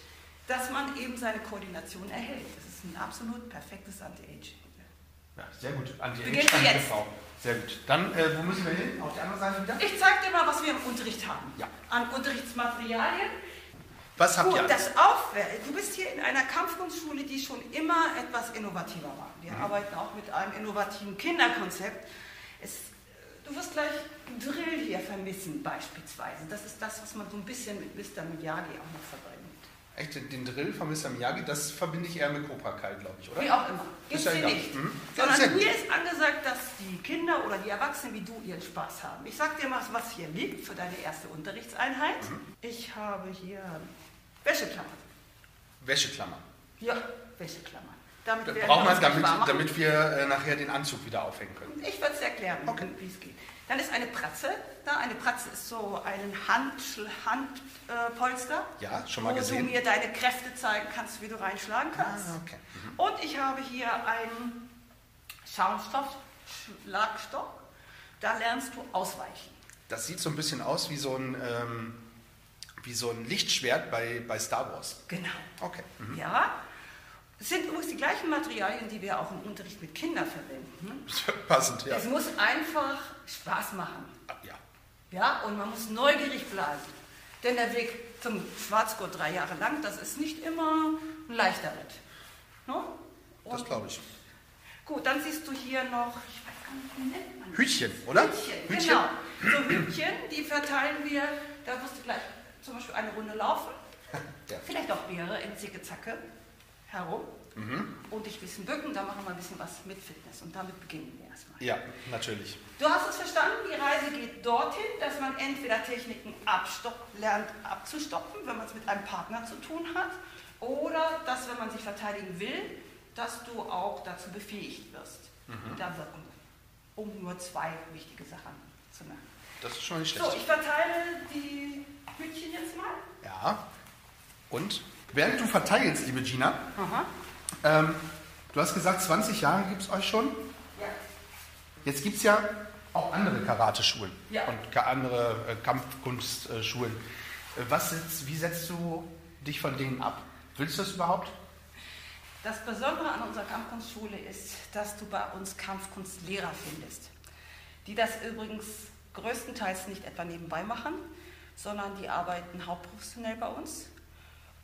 dass man eben seine Koordination erhält. Das ist ein absolut perfektes Anti-Age. Ja, sehr gut. Wir jetzt. Sehr gut. Dann, äh, wo müssen wir hin? Auf die andere Seite wieder? Ich zeige dir mal, was wir im Unterricht haben. Ja. An Unterrichtsmaterialien. Was habt Gut, ihr? Das auffällt, du bist hier in einer Kampfkunstschule, die schon immer etwas innovativer war. Wir mhm. arbeiten auch mit einem innovativen Kinderkonzept. Es, du wirst gleich Drill hier vermissen, beispielsweise. Das ist das, was man so ein bisschen mit Mr. Miyagi auch noch verbindet. Echt, den, Drill von Mr. Miyagi, das verbinde ich eher mit Cobra Kai, glaube ich, oder? Wie auch immer. Gibt's ja hier nicht. Mhm. Ja, Sondern gut. hier ist angesagt, dass die Kinder oder die Erwachsenen wie du ihren Spaß haben. Ich sag dir mal, was hier liegt für deine erste Unterrichtseinheit. Mhm. Ich habe hier Wäscheklammer. Wäscheklammer. Ja, Wäscheklammer. Damit wir uns gleich damit, damit wir äh, nachher den Anzug wieder aufhängen können. Ich würde es erklären, Okay. wie es geht. Dann ist eine Pratze da. Eine Pratze ist so ein Handpolster, Hand, äh, Ja, schon mal wo gesehen. du mir deine Kräfte zeigen kannst, wie du reinschlagen kannst. Ah, okay. Und ich habe hier einen Schaumstoff-Schlagstock. Da lernst du ausweichen. Das sieht so ein bisschen aus wie so ein, ähm, wie so ein Lichtschwert bei, bei Star Wars. Genau. Okay. Mhm. Ja. Es sind übrigens die gleichen Materialien, die wir auch im Unterricht mit Kindern verwenden. Passend, ja. Es muss einfach Spaß machen. Ah, ja. Ja, und man muss neugierig bleiben. Denn der Weg zum Schwarzgurt drei Jahre lang, das ist nicht immer ein leichter Ritt. Ne? Das glaube ich. Gut, dann siehst du hier noch, ich weiß gar nicht, wie nennt man das? Hütchen, oder? Hütchen, genau. So Hütchen, die verteilen wir, da wirst du gleich zum Beispiel eine Runde laufen, Ja. vielleicht auch mehrere in Zicke-Zacke herum Mhm. und dich ein bisschen bücken, dann machen wir ein bisschen was mit Fitness und damit beginnen wir erstmal. Ja, natürlich. Du hast es verstanden, die Reise geht dorthin, dass man entweder Techniken lernt abzustoppen, wenn man es mit einem Partner zu tun hat, oder dass, wenn man sich verteidigen will, dass du auch dazu befähigt wirst, Mhm. da wirken, um nur zwei wichtige Sachen zu nennen. Das ist schon nicht So, schlecht. ich verteile die Hütchen jetzt mal. Ja. Und während du verteilst, liebe Gina, Aha. Ähm, du hast gesagt, 20 Jahre gibt es euch schon. Ja. Jetzt gibt es ja auch andere Karate-Schulen Ja. und andere äh, Kampfkunstschulen. Äh, was setzt, wie setzt du dich von denen ab? Willst du das überhaupt? Das Besondere an unserer Kampfkunstschule ist, dass du bei uns Kampfkunstlehrer findest, die das übrigens größtenteils nicht etwa nebenbei machen, sondern die arbeiten hauptprofessionell bei uns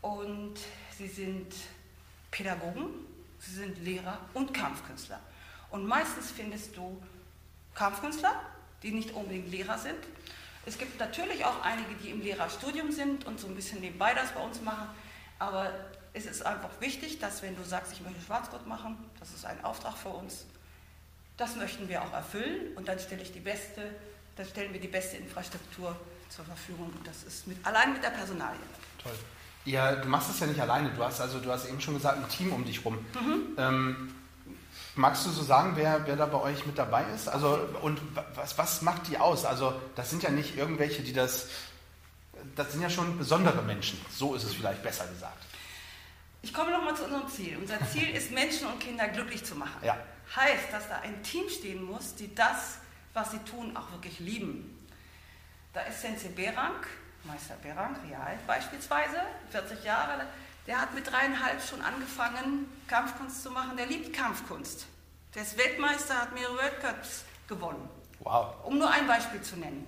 und sie sind Pädagogen, sie sind Lehrer und Kampfkünstler. Und meistens findest du Kampfkünstler, die nicht unbedingt Lehrer sind. Es gibt natürlich auch einige, die im Lehrerstudium sind und so ein bisschen nebenbei das bei uns machen, aber es ist einfach wichtig, dass wenn du sagst, ich möchte Schwarzgurt machen, das ist ein Auftrag für uns, das möchten wir auch erfüllen und dann stelle ich die beste, dann stellen wir die beste Infrastruktur zur Verfügung und das ist mit, allein mit der Personalie. Toll. Ja, du machst es ja nicht alleine. Du hast also, du hast eben schon gesagt, ein Team um dich rum. Ähm, magst du so sagen, wer, wer da bei euch mit dabei ist? Also und wa- was, was macht die aus? Also das sind ja nicht irgendwelche, die das, das sind ja schon besondere Menschen. So ist es vielleicht besser gesagt. Ich komme nochmal zu unserem Ziel. Unser Ziel ist, Menschen und Kinder glücklich zu machen. Ja. Heißt, dass da ein Team stehen muss, die das, was sie tun, auch wirklich lieben. Da ist Sensei Berang, Meister Berang, Real beispielsweise, 40 Jahre, der hat mit dreieinhalb schon angefangen, Kampfkunst zu machen. Der liebt Kampfkunst. Der ist Weltmeister, hat mehrere Weltcups gewonnen. Wow. Um nur ein Beispiel zu nennen.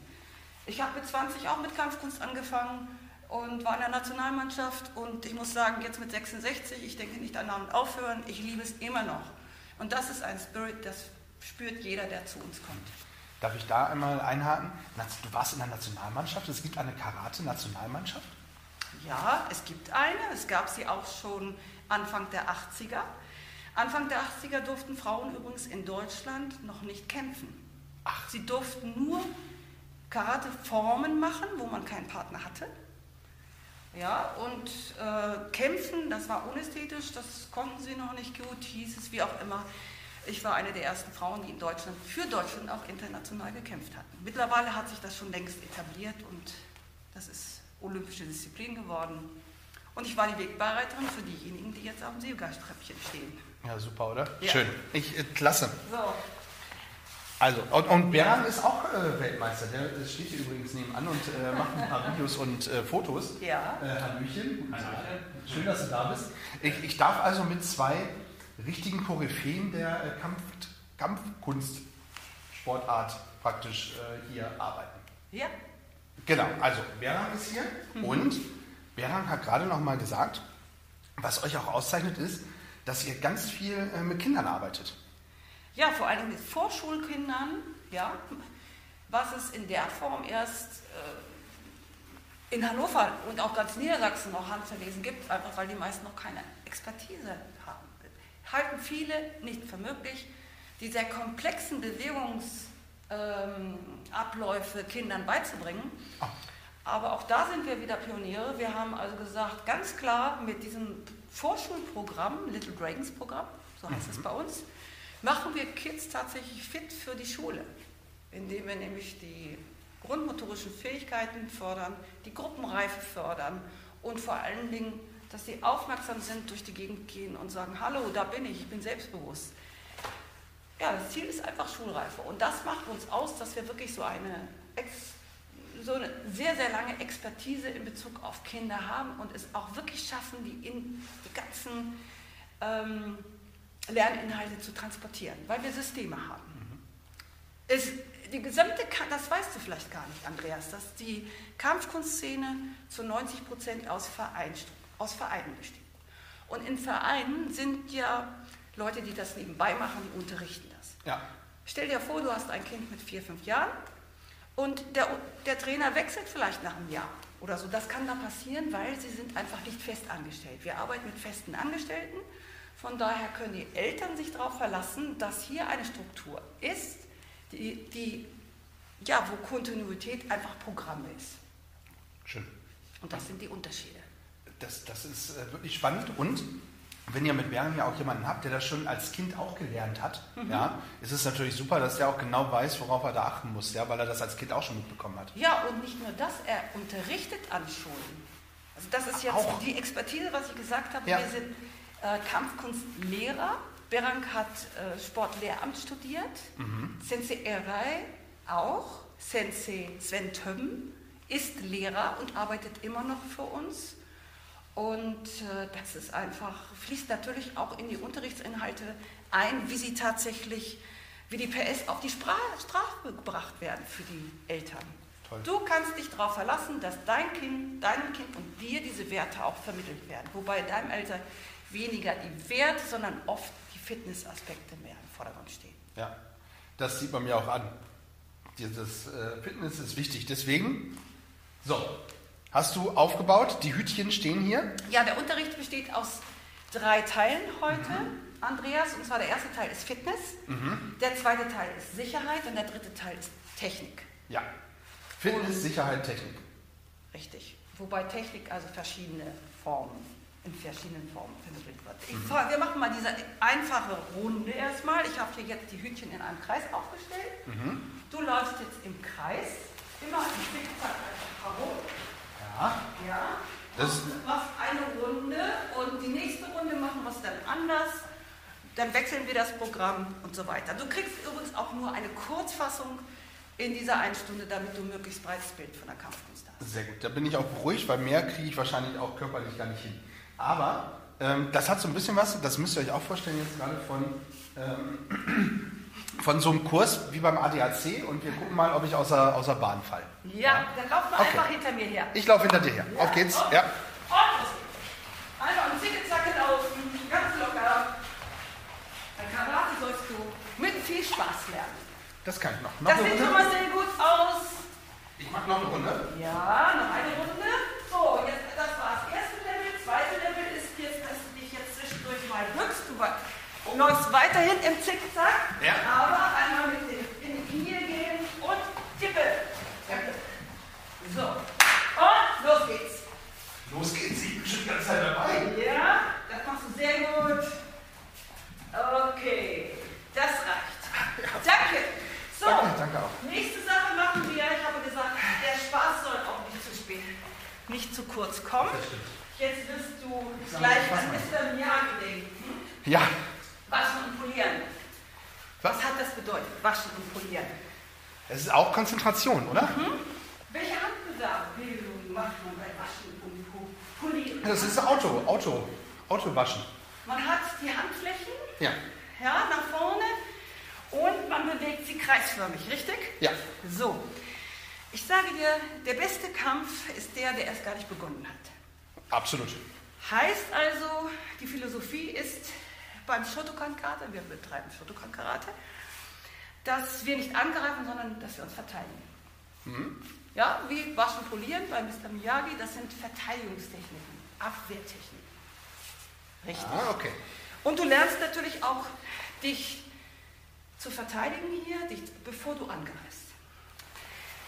Ich habe mit 20 auch mit Kampfkunst angefangen und war in der Nationalmannschaft und ich muss sagen, jetzt mit 66, ich denke nicht an und aufhören, ich liebe es immer noch. Und das ist ein Spirit, das spürt jeder, der zu uns kommt. Darf ich da einmal einhaken? Du warst in der Nationalmannschaft. Es gibt eine Karate-Nationalmannschaft. Ja, es gibt eine, es gab sie auch schon Anfang der 80er. Anfang der 80er durften Frauen übrigens in Deutschland noch nicht kämpfen. Ach. Sie durften nur Karate-Formen machen, wo man keinen Partner hatte. Ja, und äh, kämpfen, das war unästhetisch, das konnten sie noch nicht gut, hieß es wie auch immer. Ich war eine der ersten Frauen, die in Deutschland, für Deutschland auch international gekämpft hatten. Mittlerweile hat sich das schon längst etabliert und das ist olympische Disziplin geworden. Und ich war die Wegbereiterin für diejenigen, die jetzt auf dem Siegerstreppchen stehen. Ja, super, oder? Ja. Schön. Ich, äh, klasse. So, Also, und, und Bernd ist auch äh, Weltmeister. Der äh, steht hier übrigens nebenan und äh, macht ein paar Videos und äh, Fotos. ja. Äh, Hallöchen. Schön, dass du da bist. Ich, ich darf also mit zwei richtigen Koryphäen der äh, Kampf, Kampfkunstsportart praktisch äh, hier arbeiten. Ja, Genau, also Berang ist hier und Berang hat gerade noch mal gesagt, was euch auch auszeichnet ist, dass ihr ganz viel äh, mit Kindern arbeitet. Ja, vor allem mit Vorschulkindern, ja, was es in der Form erst in Hannover und auch ganz Niedersachsen noch Handverlesen gibt, einfach weil die meisten noch keine Expertise haben. Halten viele nicht für möglich, die sehr komplexen Bewegungsabläufe ähm, Kindern beizubringen. Ah. Aber auch da sind wir wieder Pioniere. Wir haben also gesagt, ganz klar mit diesem Vorschulprogramm, Little Dragons Programm, so heißt mhm. es bei uns, machen wir Kids tatsächlich fit für die Schule, indem wir nämlich die grundmotorischen Fähigkeiten fördern, die Gruppenreife fördern und vor allen Dingen, dass sie aufmerksam sind, durch die Gegend gehen und sagen, hallo, da bin ich, ich bin selbstbewusst. Ja, das Ziel ist einfach Schulreife und das macht uns aus, dass wir wirklich so eine, so eine sehr, sehr lange Expertise in Bezug auf Kinder haben und es auch wirklich schaffen, die in die ganzen ähm, Lerninhalte zu transportieren, weil wir Systeme haben. Mhm. Es, die gesamte, das weißt du vielleicht gar nicht, Andreas, dass die Kampfkunstszene zu 90 Prozent aus, Verein, aus Vereinen besteht. Und in Vereinen sind ja Leute, die das nebenbei machen, die unterrichten das. Ja. Stell dir vor, du hast ein Kind mit vier, fünf Jahren und der, der Trainer wechselt vielleicht nach einem Jahr oder so. Das kann dann passieren, weil sie sind einfach nicht fest angestellt. Wir arbeiten mit festen Angestellten. Von daher können die Eltern sich darauf verlassen, dass hier eine Struktur ist, die, die, ja, wo Kontinuität einfach Programm ist. Schön. Und das sind die Unterschiede. Das, das ist äh, wirklich spannend und wenn ihr mit Bergen ja auch jemanden habt, der das schon als Kind auch gelernt hat, mhm. ja, ist es natürlich super, dass der auch genau weiß, worauf er da achten muss, ja, weil er das als Kind auch schon mitbekommen hat. Ja, und nicht nur das, er unterrichtet an Schulen. Also das ist jetzt auch. die Expertise, was ich gesagt habe. Ja. Wir sind äh, Kampfkunstlehrer Berank hat äh, Sportlehramt studiert, mhm. Sensei Erei auch, Sensei Sven Tömm ist Lehrer und arbeitet immer noch für uns. Und äh, das ist einfach, fließt natürlich auch in die Unterrichtsinhalte ein, wie sie tatsächlich, wie die PS auf die Sprache, Strafe gebracht werden für die Eltern. Toll. Du kannst dich darauf verlassen, dass dein Kind, deinem Kind und dir diese Werte auch vermittelt werden. Wobei deinem Alter weniger die Werte, sondern oft Fitnessaspekte mehr im Vordergrund stehen. Ja, das sieht man mir auch an. Dieses äh, Fitness ist wichtig. Deswegen, so, hast du aufgebaut? Die Hütchen stehen hier? Ja, der Unterricht besteht aus drei Teilen heute. Mhm. Andreas, und zwar der erste Teil ist Fitness, mhm. der zweite Teil ist Sicherheit und der dritte Teil ist Technik. Ja, Fitness, und, Sicherheit, Technik. Richtig, wobei Technik also verschiedene Formen in verschiedenen Formen vermittelt wird. Ich, mhm. Wir machen mal diese einfache Runde erstmal. Ich habe hier jetzt die Hütchen in einem Kreis aufgestellt. Mhm. Du läufst jetzt im Kreis, immer im Zickzack herum. Ja. Ja. Das machst eine Runde und die nächste Runde machen wir es dann anders. Dann wechseln wir das Programm und so weiter. Du kriegst übrigens auch nur eine Kurzfassung in dieser einen Stunde, damit du möglichst breites Bild von der Kampfkunst hast. Sehr gut, da bin ich auch beruhigt, weil mehr kriege ich wahrscheinlich auch körperlich gar nicht hin. Aber ähm, das hat so ein bisschen was, das müsst ihr euch auch vorstellen jetzt gerade von, ähm, von so einem Kurs wie beim ADAC und wir gucken mal, ob ich außer, außer Bahn falle. Ja, ja, dann lauf mal okay. einfach hinter mir her. Ich laufe hinter dir her. Ja. Auf geht's. Und, ja. Und einfach im Zicke-Zacke laufen, ganz locker. Bei Karate sollst du mit viel Spaß lernen. Das kann ich noch. noch das sieht schon mal sehr gut aus. Ich mache noch eine Runde. Ja, noch eine Runde. So, jetzt, das war das erste zweite Level ist jetzt, dass du dich jetzt zwischendurch mal bückst. Du läufst weiterhin im Zickzack, ja. aber einmal mit den, in die Knie gehen und tippe. So, und los geht's. Los geht's, ich bin schon die ganze Zeit dabei. Ja, das machst du sehr gut. Okay, das reicht. Ja. Danke. So, danke, danke auch. nächste Sache machen wir. Ich habe gesagt, der Spaß soll auch nicht zu spät, nicht zu kurz kommen. Das stimmt. Jetzt wirst du gleich an Mr. Miyagi denken. Ja. Waschen und polieren. Was? Was hat das bedeutet, waschen und polieren? Es ist auch Konzentration, oder? Mhm. Welche Handbewegungen macht man bei Waschen und Polieren? Das ist Auto, Auto, Autowaschen. Man hat die Handflächen ja. Ja, nach vorne und man bewegt sie kreisförmig, richtig? Ja. So. Ich sage dir, der beste Kampf ist der, der erst gar nicht begonnen hat. Absolut. Heißt also, die Philosophie ist beim Shotokan Karate, wir betreiben Shotokan Karate, dass wir nicht angreifen, sondern dass wir uns verteidigen. Mhm. Ja, wie Waschen, Polieren bei Mr. Miyagi, das sind Verteidigungstechniken, Abwehrtechniken. Richtig. Ah, okay. Und du lernst natürlich auch, dich zu verteidigen hier, dich, bevor du angreifst.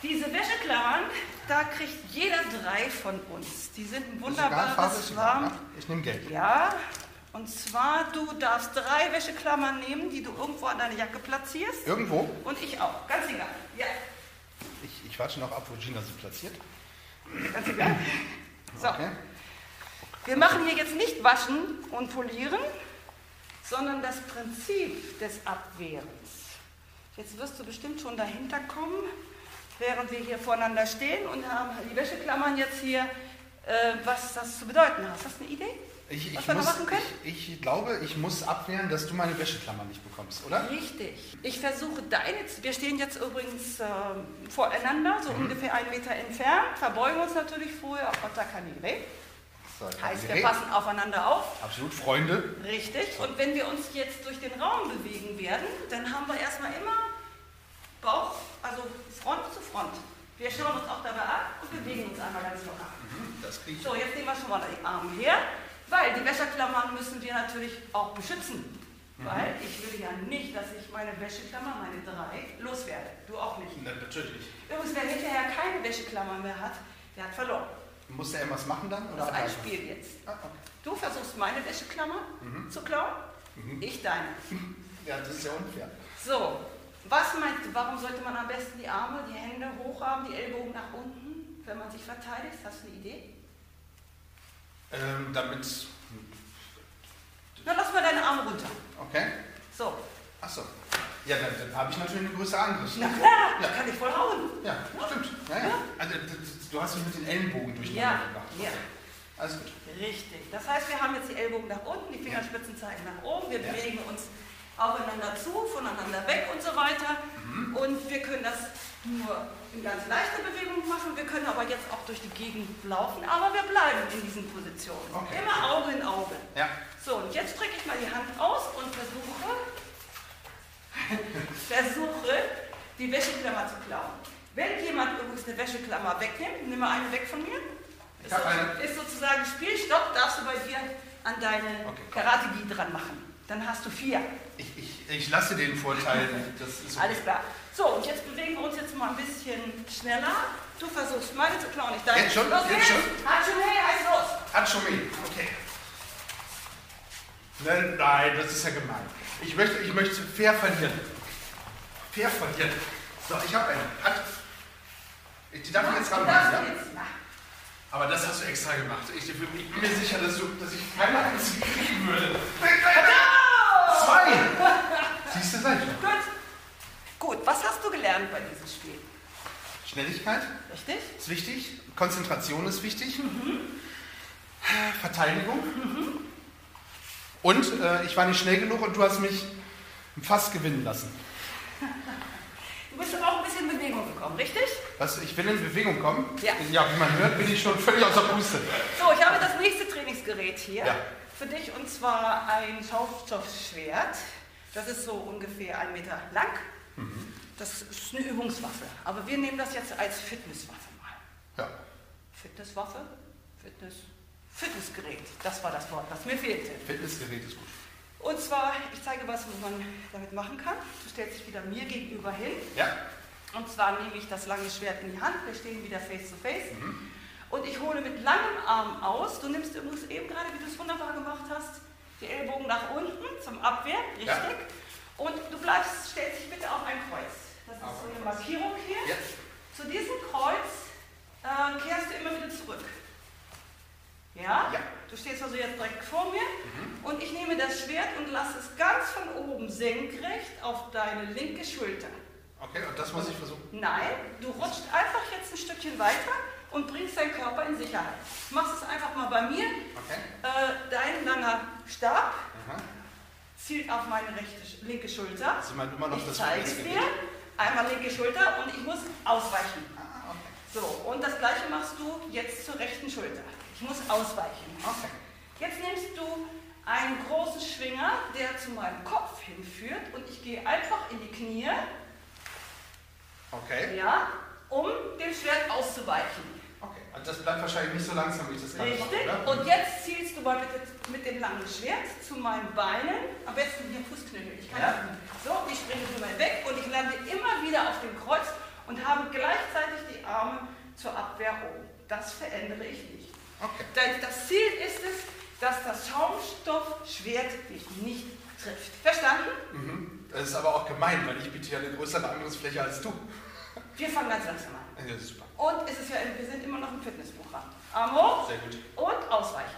Diese Wäscheklammern, da kriegt jeder drei von uns. Die sind ein wunderbares, warm. Ich nehme Geld. Ja, und zwar, du darfst drei Wäscheklammern nehmen, die du irgendwo an deine Jacke platzierst. Irgendwo? Und ich auch, ganz egal. Ja, Ich, ich warte noch ab, wo Gina sie platziert. ganz egal. So, Okay. wir machen hier jetzt nicht waschen und polieren, sondern das Prinzip des Abwehrens. Jetzt wirst du bestimmt schon dahinter kommen, während wir hier voreinander stehen und haben die Wäscheklammern jetzt hier, äh, was das zu bedeuten hat. Hast du eine Idee? Ich, Was ich, wir noch muss, machen können? ich, ich glaube, ich muss abwehren, dass du meine Wäscheklammer nicht bekommst, oder? Richtig. Ich versuche deine, wir stehen jetzt übrigens äh, voreinander, so Mhm. ungefähr einen Meter entfernt, verbeugen uns natürlich vorher auf Ottakanire. So, Heißt, wir passen aufeinander auf. Absolut, Freunde. Richtig. Und wenn wir uns jetzt durch den Raum bewegen werden, dann haben wir erstmal immer Bauch, also Front zu Front. Wir schauen uns auch dabei an und bewegen uns einmal ganz locker. Ich. So, jetzt nehmen wir schon mal die Arme her, weil die Wäscheklammern müssen wir natürlich auch beschützen. Weil ich will ja nicht, dass ich meine Wäscheklammer, meine drei, loswerde. Du auch nicht. Na, natürlich. Übrigens, wer hinterher keine Wäscheklammer mehr hat, der hat verloren. Muss er irgendwas machen dann? Das ist Oder ein? Spiel jetzt. Ah, okay. Du versuchst meine Wäscheklammer zu klauen, ich deine. Ja, das ist ja unfair. So, was meinst du, warum sollte man am besten die Arme, die Hände hoch haben, die Ellbogen nach unten, wenn man sich verteidigt? Hast du eine Idee? Ähm, damit. Na, lass mal deine Arme runter. Okay. So, Achso. Ja, dann, dann habe ich natürlich eine größere Angriff. na klar, Ja. ich kann dich voll hauen. Ja, stimmt. Ja, ja. Also, du hast mich mit den Ellenbogen durcheinander Ja, gebracht. ja. Alles gut. Richtig. Das heißt, wir haben jetzt die Ellbogen nach unten, die Fingerspitzen zeigen nach oben, wir Ja. bewegen uns aufeinander zu, voneinander weg und so weiter. Mhm. Und wir können das nur in ganz leichter Bewegung machen, wir können aber jetzt auch durch die Gegend laufen, aber wir bleiben in diesen Positionen. Okay. Immer Auge in Auge. Ja. So, und jetzt strecke ich mal die Hand aus und versuche, versuche die Wäscheklammer zu klauen. Wenn jemand übrigens eine Wäscheklammer wegnimmt, nimm mal eine weg von mir. Ist, so- ist sozusagen Spielstopp, darfst du bei dir an deine Okay. Karate-Gi dran machen. Dann hast du vier. Ich, ich, ich lasse den Vorteil. Das ist okay. Alles klar. So, und jetzt bewegen wir uns jetzt mal ein bisschen schneller. Du versuchst meine zu klauen, nicht deine. Jetzt schon? Los Jetzt schon? Hatschumei, heißt los. Mich. Okay. Nein, nein, das ist ja gemein. Ich möchte, ich möchte fair verlieren. Fair verlieren. So, ich habe eine. Hat. Die darf ich jetzt ranmachen, ja? Aber das hast du extra gemacht. Ich, ich bin mir sicher, dass, du, dass ich keine einzige kriegen würde. Zwei! Siehst du, sag ich. Gut. Gut, was hast du gelernt bei diesem Spiel? Schnelligkeit Richtig? ist wichtig. Konzentration ist wichtig. Verteidigung. Und äh, ich war nicht schnell genug und du hast mich fast gewinnen lassen. Du bist aber auch ein bisschen in Bewegung gekommen, richtig? Was, ich will in Bewegung kommen? Ja. Ja, wie man hört, bin ich schon völlig außer Puste. So, ich habe das nächste Trainingsgerät hier Ja. für dich und zwar ein Schaumstoffschwert. Das ist so ungefähr einen Meter lang. Mhm. Das ist eine Übungswaffe. Aber wir nehmen das jetzt als Fitnesswaffe mal. Ja. Fitnesswaffe? Fitness. Fitnessgerät. Das war das Wort, das mir fehlte. Fitnessgerät ist gut. Und zwar, ich zeige was, was man damit machen kann. Du stellst dich wieder mir gegenüber hin. Ja. Und zwar nehme ich das lange Schwert in die Hand, wir stehen wieder face to face. Mhm. Und ich hole mit langem Arm aus. Du nimmst übrigens eben gerade, wie du es wunderbar gemacht hast, die Ellbogen nach unten zum Abwehr, richtig. Ja. Und du bleibst, stellst dich bitte auf ein Kreuz. Das ist so ein eine. Markierung hier. Ja. Zu diesem Kreuz äh, kehrst du immer wieder zurück. Ja? Ja. Du stehst also jetzt direkt vor mir und ich nehme das Schwert und lasse es ganz von oben senkrecht auf deine linke Schulter. Okay, und das muss ich versuchen. Nein, du rutscht einfach jetzt ein Stückchen weiter und bringst deinen Körper in Sicherheit. Machst es einfach mal bei mir. Okay. Äh, dein langer Stab Aha. Zielt auf meine rechte, linke Schulter. Sie meint immer noch Ich das zeige es dir. Einmal linke Schulter und ich muss ausweichen. Ah, okay. So, und das gleiche machst du jetzt zur rechten Schulter. Ich muss ausweichen. Okay. Jetzt nimmst du einen großen Schwinger, der zu meinem Kopf hinführt und ich gehe einfach in die Knie. Okay. Ja, um dem Schwert auszuweichen. Und das bleibt wahrscheinlich nicht so langsam, wie ich das gerade Richtig. mache? Und jetzt zielst du mal bitte mit dem langen Schwert zu meinen Beinen. Am besten hier Fußknöchel. Ich kann Ja. das. So, ich springe drüber weg und ich lande immer wieder auf dem Kreuz und habe gleichzeitig die Arme zur Abwehr oben. Das verändere ich nicht. Okay. Denn das Ziel ist es, dass das Schaumstoffschwert dich nicht trifft. Verstanden? Mhm. Das ist aber auch gemein, weil ich biete ja eine größere Angriffsfläche als du. Wir fangen ganz langsam an. Ja, super. Und es ist ja, wir sind immer noch im Fitnessprogramm. Arm hoch Sehr gut. und ausweichen.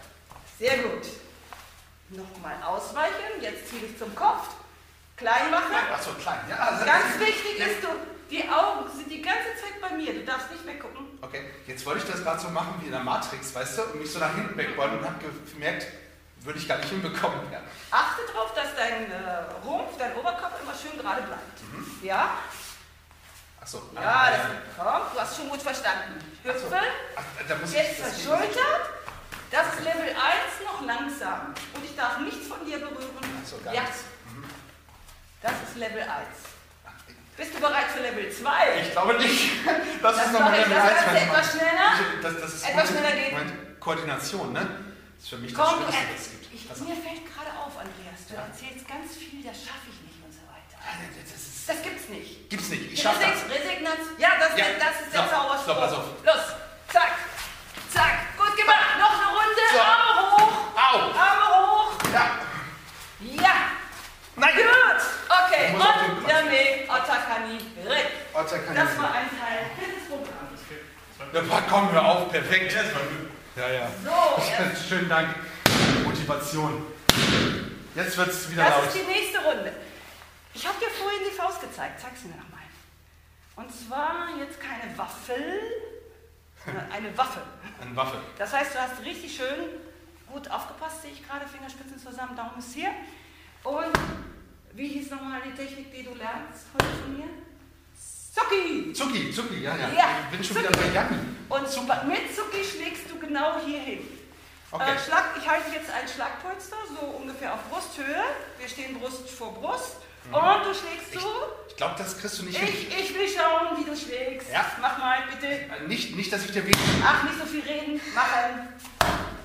Sehr gut. Nochmal ausweichen. Jetzt ziele ich zum Kopf. Klein machen. Ach so, klein. Ja, also Ganz wichtig ja. ist, du, die Augen sind die ganze Zeit bei mir. Du darfst nicht weggucken. Okay, jetzt wollte ich das gerade so machen wie in der Matrix, weißt du, und mich so nach hinten wegbeugen und habe gemerkt, würde ich gar nicht hinbekommen. Ja. Achte darauf, dass dein äh, Rumpf, dein Oberkopf immer schön gerade bleibt. Ja? Ach so. Ja, ah, das komm, du hast schon gut verstanden. Ach so. Hüpfe. Ach, da muss Jetzt das verschultert. Das ist Level 1 noch langsam. Und ich darf nichts von dir berühren. Ach so, gar ja. nichts. Das ist Level 1. Bist du bereit für Level 2? Ich glaube nicht. Das, Das ist noch mache mal ich Level das 1. Ganze Moment mal. etwas schneller. Das, das ist Etwas schneller geht. Moment, Koordination, ne? Das ist für mich Komm, du das Schlimmste, was es gibt. ich, Mir fällt gerade auf, Andreas, du Ja. erzählst ganz viel, das schaffe ich nicht und so weiter. das ist, Das gibt's nicht. gibt's nicht. Ich schaff das. Resignation. Ja, das, Ja. das ist der So, Zauberspruch. so, pass auf. Los, zack, zack. Gut gemacht. Noch eine Runde. So. Arme hoch. Au! Arme hoch. Ja! Ja. Nein! Gut. Okay. Und. Yame Otakani. Otter kann Das war ein Teil des Programms. Ja, pa- komm, hör auf, perfekt. Ja, das war gut. Ja, ja. So, Schönen Dank. Motivation. Jetzt wird's wieder das laut. ist die nächste Runde. Ich habe dir vorhin die Faust gezeigt. Zeig sie mir nochmal. Und zwar jetzt keine Waffel, sondern eine Waffe. Eine Waffe. Das heißt, du hast richtig schön gut aufgepasst, sehe ich gerade, Fingerspitzen zusammen, Daumen ist hier. Und wie hieß nochmal die Technik, die du lernst heute von mir? Zucki! Zucki, Zucki, ja, ja. Ja, Ich bin schon Zucki. wieder bei Janni. Und super, mit Zucki schlägst du genau hier hin. Okay. Äh, Schlag, ich halte jetzt ein Schlagpolster, so ungefähr auf Brusthöhe. Wir stehen Brust vor Brust. Und du schlägst so. Ich glaube, das kriegst du nicht hin. Ich, ich will schauen, wie du schlägst. Ja. Mach mal bitte. Äh, Nicht, nicht, dass ich dir weh. Ach, nicht so viel reden. Machen.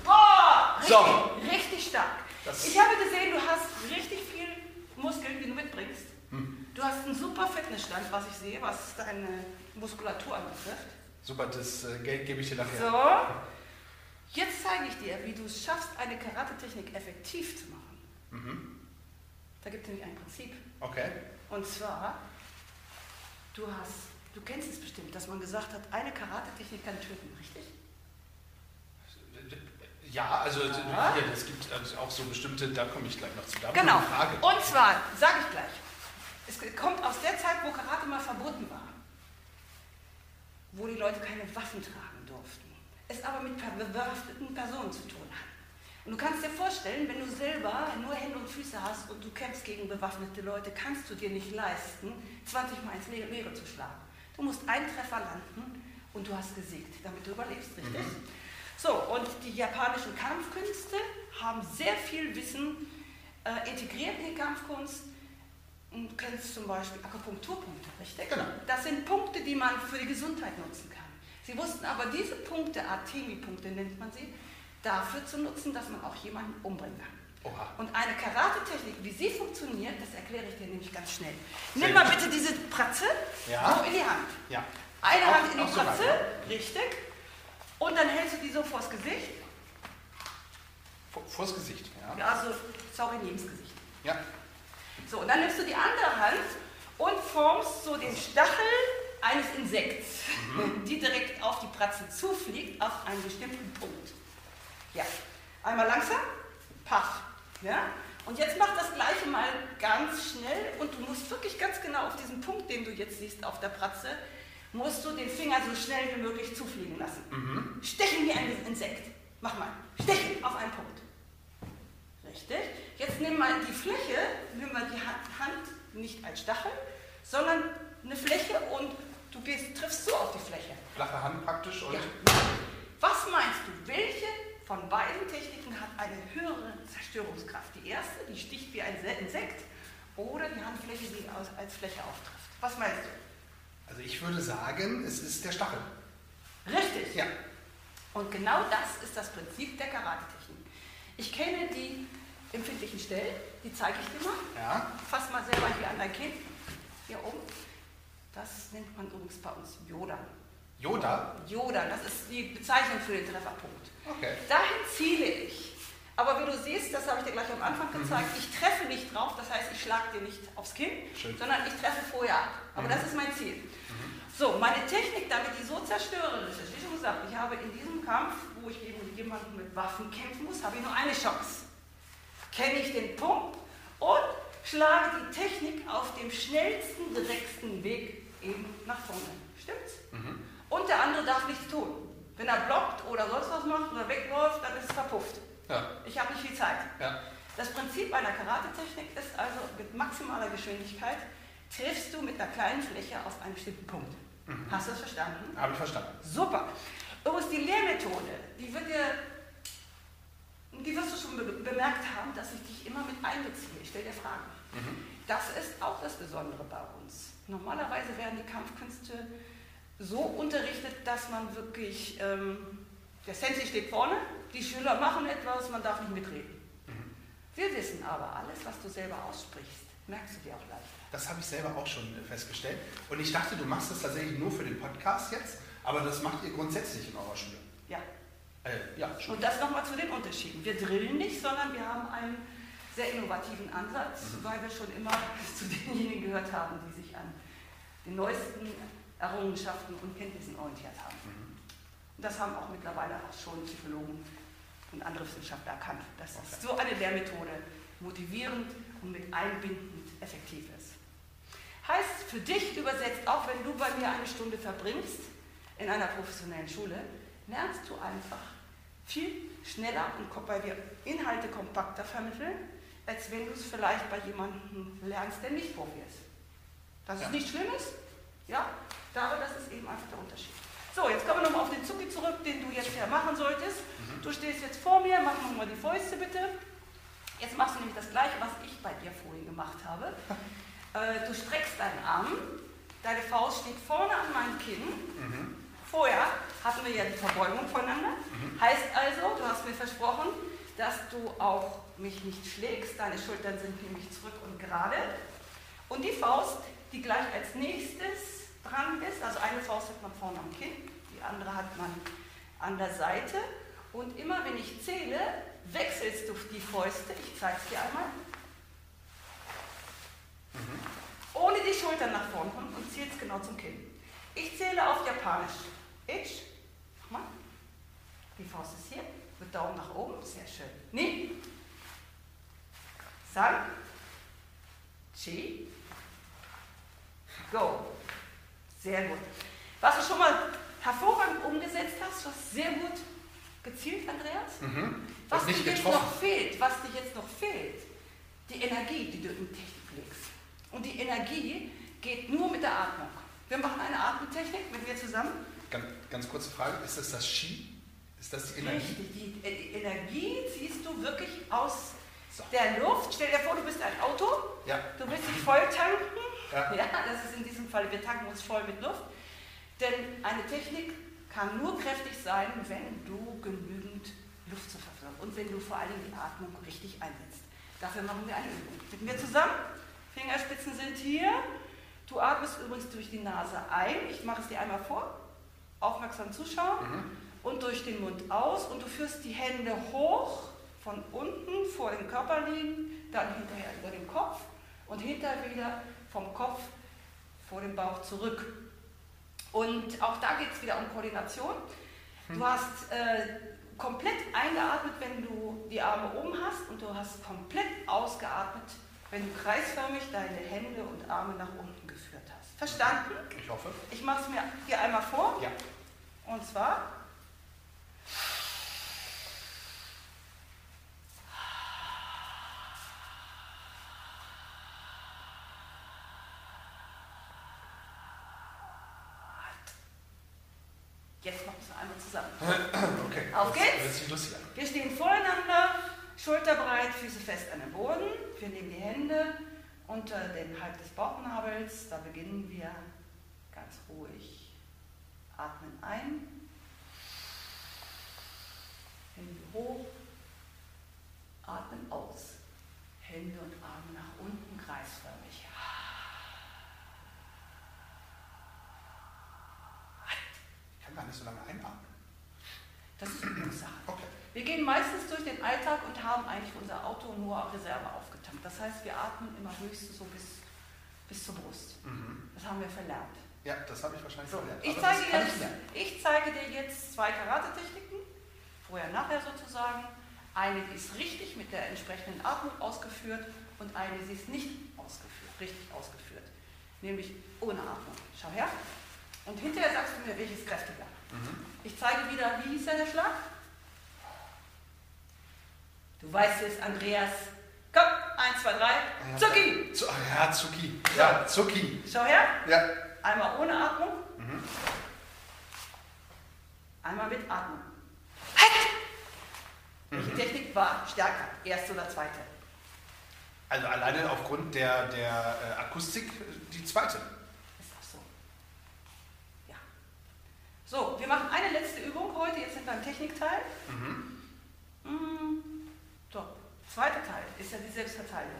Boah! Richtig, So. richtig stark. Das- ich habe gesehen, du hast richtig viel Muskeln, die du mitbringst. Hm. Du hast einen super Fitnessstand, was ich sehe, was deine Muskulatur anbetrifft. Super, das äh, Geld gebe ich dir nachher. So. Jetzt zeige ich dir, wie du es schaffst, eine Karate-Technik effektiv zu machen. Mhm. Da gibt es nämlich ein Prinzip. Okay. Und zwar, du hast, du kennst es bestimmt, dass man gesagt hat, eine Karate-Technik kann töten, richtig? Ja, also Ja. es gibt also auch so bestimmte, da komme ich gleich noch zu. Da Genau. Frage. Und zwar, sage ich gleich, es kommt aus der Zeit, wo Karate mal verboten war. Wo die Leute keine Waffen tragen durften. Es aber mit bewaffneten Personen zu tun hat. Und du kannst dir vorstellen, wenn du selber nur Hände und Füße hast und du kämpfst gegen bewaffnete Leute, kannst du dir nicht leisten, 20 Mal ins Leere zu schlagen. Du musst einen Treffer landen und du hast gesiegt, damit du überlebst, richtig? So, und die japanischen Kampfkünste haben sehr viel Wissen äh, integriert in die Kampfkunst. Und Du kennst zum Beispiel Akupunkturpunkte, richtig? Genau. Das sind Punkte, die man für die Gesundheit nutzen kann. Sie wussten aber diese Punkte, Artemi-Punkte nennt man sie, dafür zu nutzen, dass man auch jemanden umbringen kann. Oha. Und eine Karate-Technik, wie sie funktioniert, das erkläre ich dir nämlich ganz schnell. Sehr Nimm mal gut. bitte diese Pratze Ja. so in die Hand. Ja. Eine Auch- Hand in die so Pratze, weit, richtig. Und dann hältst du die so vors Gesicht. Vor, vors Gesicht, ja. Ja, also, sorry, neben das Gesicht. Ja. So, und dann nimmst du die andere Hand und formst so den Stachel eines Insekts, die direkt auf die Pratze zufliegt, auf einen bestimmten Punkt. Ja, einmal langsam, paff. Ja? Und jetzt mach das gleiche mal ganz schnell und du musst wirklich ganz genau auf diesen Punkt, den du jetzt siehst auf der Pratze, musst du den Finger so schnell wie möglich zufliegen lassen. Stechen wie ein Insekt. Mach mal. Stechen auf einen Punkt. Richtig. Jetzt nimm mal die Fläche, nimm mal die Ha- Hand nicht als Stachel, sondern eine Fläche und du gehst, triffst so auf die Fläche. Flache Hand praktisch und. Ja. Was meinst du, welche von beiden Techniken hat eine höhere Zerstörungskraft? Die erste, die sticht wie ein Se- Insekt, oder die Handfläche, die als Fläche auftrifft? Was meinst du? Also ich würde sagen, es ist der Stachel. Richtig. Ja. Und genau das ist das Prinzip der Karate-Technik. Ich kenne die empfindlichen Stellen, die zeige ich dir mal. Ja. Fass mal selber hier an dein Kind. Hier oben. Das nennt man übrigens bei uns Yoda. Yoda? Yoda, das ist die Bezeichnung für den Trefferpunkt. Okay. Dahin ziele ich. Aber wie du siehst, das habe ich dir gleich am Anfang gezeigt, ich treffe nicht drauf, das heißt, ich schlage dir nicht aufs Kinn, Schön. sondern ich treffe vorher ab. Aber das ist mein Ziel. So, meine Technik, damit die so zerstörerisch ist, wie schon gesagt, ich habe in diesem Kampf, wo ich eben mit jemandem mit Waffen kämpfen muss, habe ich nur eine Chance. Kenne ich den Punkt und schlage die Technik auf dem schnellsten, direktesten Weg eben nach vorne. Stimmt's? Und der andere darf nichts tun. Wenn er blockt oder sonst was macht oder wegläuft, dann ist es verpufft. Ja. Ich habe nicht viel Zeit. Ja. Das Prinzip einer Karate-Technik ist also, mit maximaler Geschwindigkeit triffst du mit einer kleinen Fläche auf einen bestimmten Punkt. Hast du das verstanden? Habe ich verstanden. Super. Übrigens, die Lehrmethode, die wird dir, die wirst du schon be bemerkt haben, dass ich dich immer mit einbeziehe. Ich stelle dir Fragen. Das ist auch das Besondere bei uns. Normalerweise werden die Kampfkünste so unterrichtet, dass man wirklich, ähm, der Sensei steht vorne, die Schüler machen etwas, man darf nicht mitreden. Wir wissen aber, alles, was du selber aussprichst, merkst du dir auch leicht. Das habe ich selber auch schon äh, festgestellt. Und ich dachte, du machst das tatsächlich nur für den Podcast jetzt, aber das macht ihr grundsätzlich in eurer Schule. Ja. Äh, ja, schon. Und das nochmal zu den Unterschieden. Wir drillen nicht, sondern wir haben einen sehr innovativen Ansatz, weil wir schon immer zu denjenigen gehört haben, die sich an den neuesten Errungenschaften und Kenntnissen orientiert haben. Und das haben auch mittlerweile auch schon Psychologen und andere Wissenschaftler erkannt, dass Okay. so eine Lehrmethode motivierend und mit einbindend effektiv ist. Heißt für dich übersetzt, auch wenn du bei mir eine Stunde verbringst in einer professionellen Schule, lernst du einfach viel schneller und weil wir Inhalte kompakter vermitteln, als wenn du es vielleicht bei jemandem lernst, der nicht Profi ist. Das Ja. ist nichts Schlimmes, ja, aber das ist eben einfach der Unterschied. So, jetzt kommen wir nochmal auf den Zucki zurück, den du jetzt ja machen solltest. Du stehst jetzt vor mir, mach nochmal die Fäuste bitte. Jetzt machst du nämlich das gleiche, was ich bei dir vorhin gemacht habe. Äh, du streckst deinen Arm, deine Faust steht vorne an meinem Kinn. Vorher hatten wir ja die Verbeugung voneinander. Heißt also, du hast mir versprochen, dass du auch mich nicht schlägst. Deine Schultern sind nämlich zurück und gerade. Und die Faust, die gleich als nächstes dran ist, also eine Faust hat man vorne am Kinn, die andere hat man an der Seite. Und immer wenn ich zähle, wechselst du die Fäuste. Ich zeige es dir einmal. Ohne die Schultern nach vorn kommen und zielst genau zum Kinn. Ich zähle auf Japanisch. Ich, mach mal. Die Faust ist hier, mit Daumen nach oben, sehr schön. Ni, San, Chi, Go. Sehr gut. Was du schon mal hervorragend umgesetzt hast, hast sehr gut gezielt, Andreas. Mhm. Was dir jetzt noch fehlt, was dir jetzt noch fehlt, die Energie, die du in Technik legst. Und die Energie geht nur mit der Atmung. Wir machen eine Atemtechnik mit mir zusammen. Ganz, ganz kurze Frage, ist das das Ski? Ist das die Energie? Richtig, die, äh, die Energie ziehst du wirklich aus So. der Luft. Stell dir vor, du bist ein Auto, Ja. du willst dich voll tanken. Ja. das ist in diesem Fall, wir tanken uns voll mit Luft. Denn eine Technik kann nur kräftig sein, wenn du genügend Luft zur Verfügung hast und wenn du vor allem die Atmung richtig einsetzt. Dafür machen wir eine Übung. Mit mir zusammen. Fingerspitzen sind hier. Du atmest übrigens durch die Nase ein. Ich mache es dir einmal vor. Aufmerksam zuschauen. Und durch den Mund aus. Und du führst die Hände hoch, von unten vor dem Körper liegen, dann hinterher über den Kopf und hinterher wieder vom Kopf vor dem Bauch zurück. Und auch da geht es wieder um Koordination. Du hast äh, komplett eingeatmet, wenn du die Arme oben hast und du hast komplett ausgeatmet, wenn du kreisförmig deine Hände und Arme nach unten geführt hast. Verstanden? Ich hoffe. Ich mache es mir hier einmal vor. Ja. Und zwar. Jetzt machen wir es einmal zusammen. Okay. Auf geht's. Wir stehen voreinander, schulterbreit, Füße fest an den Boden. Wir nehmen die Hände unter den Halt des Bauchnabels. Da beginnen wir Ganz ruhig. Atmen ein. Hände hoch. Atmen aus. Hände und Arme nach unten kreisförmig. Ich kann gar nicht so lange einatmen. Das ist Übungssache. Okay. Wir gehen meistens durch den Alltag und haben eigentlich unser Auto nur auf Reserve aufgetankt. Das heißt, wir atmen immer höchstens so bis, bis zur Brust. Mhm. Das haben wir verlernt. Ja, das habe ich wahrscheinlich So, verlernt. ich, zeige jetzt, ich ich zeige dir jetzt zwei Karate-Techniken, vorher, nachher sozusagen. Eine, die ist richtig mit der entsprechenden Atmung ausgeführt und eine, die ist nicht ausgeführt, richtig ausgeführt. Nämlich ohne Atmung. Schau her. Und hinterher sagst du mir, welches kräftiger. Mhm. Ich zeige wieder, wie hieß der Schlag? Du weißt es, Andreas. Komm, eins, zwei, drei. Zucki! Zu, ja, Zucki. Ja, Zucki. Schau her. Ja. Einmal ohne Atmung. Mhm. Einmal mit Atmung. Halt! Welche Mhm. Technik war stärker? Erste oder zweite? Also alleine aufgrund der, der äh, Akustik die zweite. Ist auch so. Ja. So, wir machen eine letzte Übung heute. Jetzt sind wir im Technikteil. Mhm. Mm, So, zweiter Teil ist ja die Selbstverteidigung.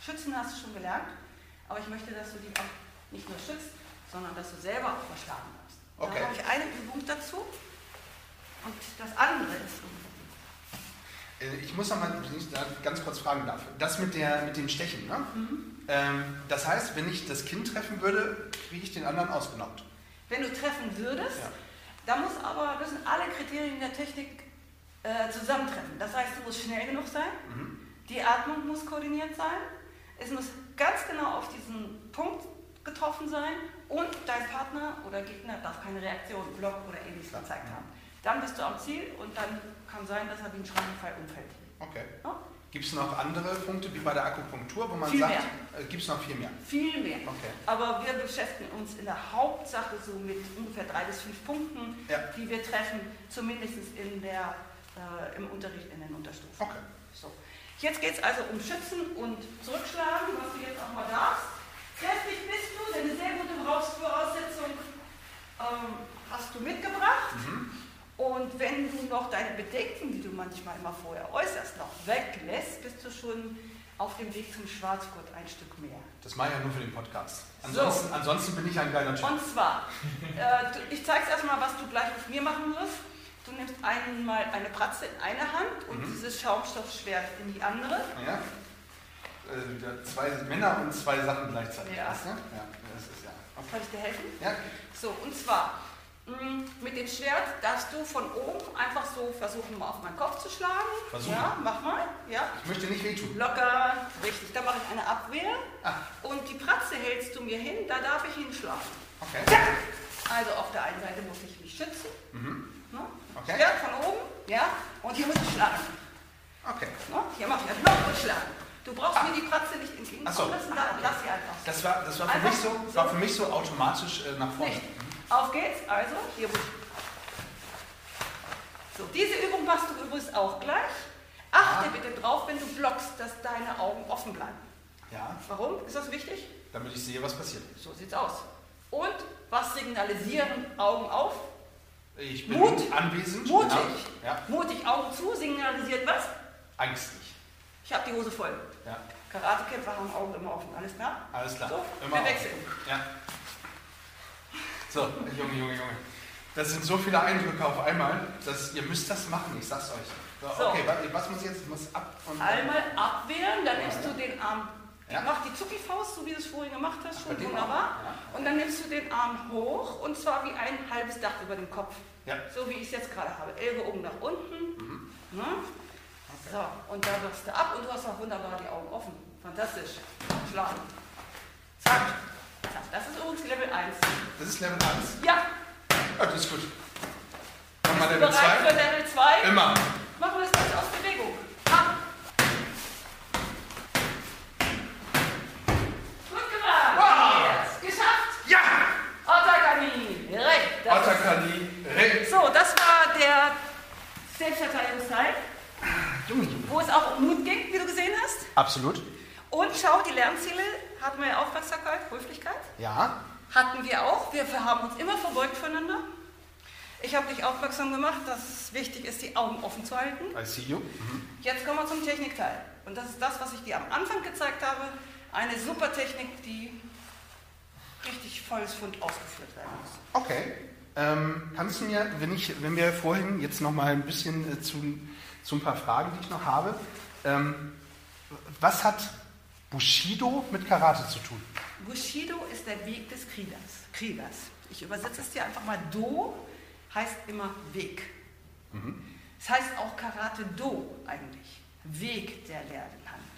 Schützen hast du schon gelernt, aber ich möchte, dass du die auch nicht nur schützt, sondern dass du selber auch verschlagen wirst. Okay. Da habe ich eine Übung dazu und das andere ist Äh, Ich muss noch mal ganz kurz fragen darf. Das mit, der, mit dem Stechen, ne? Mhm. Ähm, das heißt, wenn ich das Kind treffen würde, kriege ich den anderen ausgenockt. Wenn du treffen würdest, Ja. Da muss aber, müssen alle Kriterien der Technik äh, zusammentreffen. Das heißt, du musst schnell genug sein, Mhm. die Atmung muss koordiniert sein, es muss ganz genau auf diesen Punkt getroffen sein und dein Partner oder Gegner darf keine Reaktion, Block oder ähnliches gezeigt haben. Dann bist du am Ziel und dann kann sein, dass er wie ein Schrankenfall umfällt. Okay. Ja? Gibt es noch andere Punkte wie bei der Akupunktur, wo man Viel sagt, äh, gibt es noch viel mehr? Viel mehr. Okay. Aber wir beschäftigen uns in der Hauptsache so mit ungefähr drei bis fünf Punkten, Ja. die wir treffen, zumindest in der, äh, im Unterricht in den Unterstufen. Okay. So. Jetzt geht es also um Schützen und Zurückschlagen, was du jetzt auch mal darfst. Kräftig bist du, eine sehr gute Voraussetzung ähm, hast du mitgebracht. Mhm. Und wenn du noch deine Bedenken, die du manchmal immer vorher äußerst, noch weglässt, bist du schon auf dem Weg zum Schwarzgurt ein Stück mehr. Das mache ich ja nur für den Podcast. Ansonsten, ansonsten bin ich ein geiler Typ. Und zwar, äh, ich zeige erstmal, was du gleich mit mir machen wirst. Du nimmst einmal eine Pratze in eine Hand und Mhm. dieses Schaumstoffschwert in die andere. Ja. Äh, zwei Männer und zwei Sachen gleichzeitig. Ja. weißt du? ja das ist ja. Okay. Kann ich dir helfen? Ja, So, und zwar, mit dem Schwert darfst du von oben einfach so versuchen, mal auf meinen Kopf zu schlagen. Versuchen. Ja, mach mal. Ja. ich möchte nicht wehtun. Locker, richtig. Da mache ich eine Abwehr. Ah, Und die Pratze hältst du mir hin, da darf ich hinschlagen. okay. Also auf der einen Seite muss ich mich schützen. Mhm. Ne? Okay. Schwert von oben, ja. Und hier muss ich schlagen. Okay. Ne? Hier mache ich einen Block und schlagen. Du brauchst mir die Pratze nicht entgegenkommen Ach so. lassen, da, lass sie einfach. Das war, das war, für, Einfach mich so, so. war für mich so automatisch äh, nach vorne. Nicht. Auf geht's, also hier muss So, diese Übung machst du übrigens auch gleich. Achte Ah. bitte drauf, wenn du blockst, dass deine Augen offen bleiben. Ja, Warum? Ist das wichtig? damit ich sehe, was passiert. So sieht's aus. Und was signalisieren Augen auf? Ich bin Mut. anwesend. Mutig. Genau. Ja, Mutig Augen zu signalisiert was? ängstlich. Ich habe die Hose voll. Ja, Karatekämpfer haben Augen immer offen. Alles klar? alles klar. So, Immer wir wechseln. Ja. So, Junge, Junge, Junge. Das sind so viele Eindrücke auf einmal, dass ihr müsst das machen, ich sag's euch. So. Okay, wa- was muss ich jetzt? Ich muss ab und Einmal abwehren, dann nimmst du den Arm, Ja. mach die Zucki-Faust, so wie du es vorhin gemacht hast, schon wunderbar. ja. Und dann nimmst du den Arm hoch und zwar wie ein halbes Dach über dem Kopf. Ja. So wie ich es jetzt gerade habe. Ellbogen nach unten. Mhm. Ne? So, und da wirst du ab und du hast auch wunderbar die Augen offen. Fantastisch. Schlagen. Zack. Das ist übrigens Level 1. Das ist Level 1. Ja, Ja, das ist gut. Bist du Level bereit 2. für Level 2? Immer. Machen wir das Ganze aus Bewegung. Gut gemacht. Wow. Yes. Geschafft. Ja! Otakami. Recht. Das ist- Otakali. Re. So, das war der Selbstverteidigungsteil, Junge. wo es auch um Mut ging, wie du gesehen hast. Absolut. Und schau, die Lernziele hatten wir ja Aufmerksamkeit, Höflichkeit, Ja. Hatten wir auch. Wir haben uns immer verbeugt voneinander. Ich habe dich aufmerksam gemacht, dass es wichtig ist, die Augen offen zu halten. I see you. Mhm. Jetzt kommen wir zum Technikteil. Und das ist das, was ich dir am Anfang gezeigt habe. Eine super Technik, die richtig volles Fund ausgeführt werden muss. Okay. Ähm, kannst du mir, wenn, ich, wenn wir vorhin jetzt noch mal ein bisschen äh, zu, zu ein paar Fragen, die ich noch habe, ähm, was hat Bushido mit Karate zu tun? Bushido ist der Weg des Kriegers. Kriegers. Ich übersetze es dir einfach mal. Do heißt immer Weg. Mhm. Es heißt auch Karate Do eigentlich. Weg der Lehrerhand.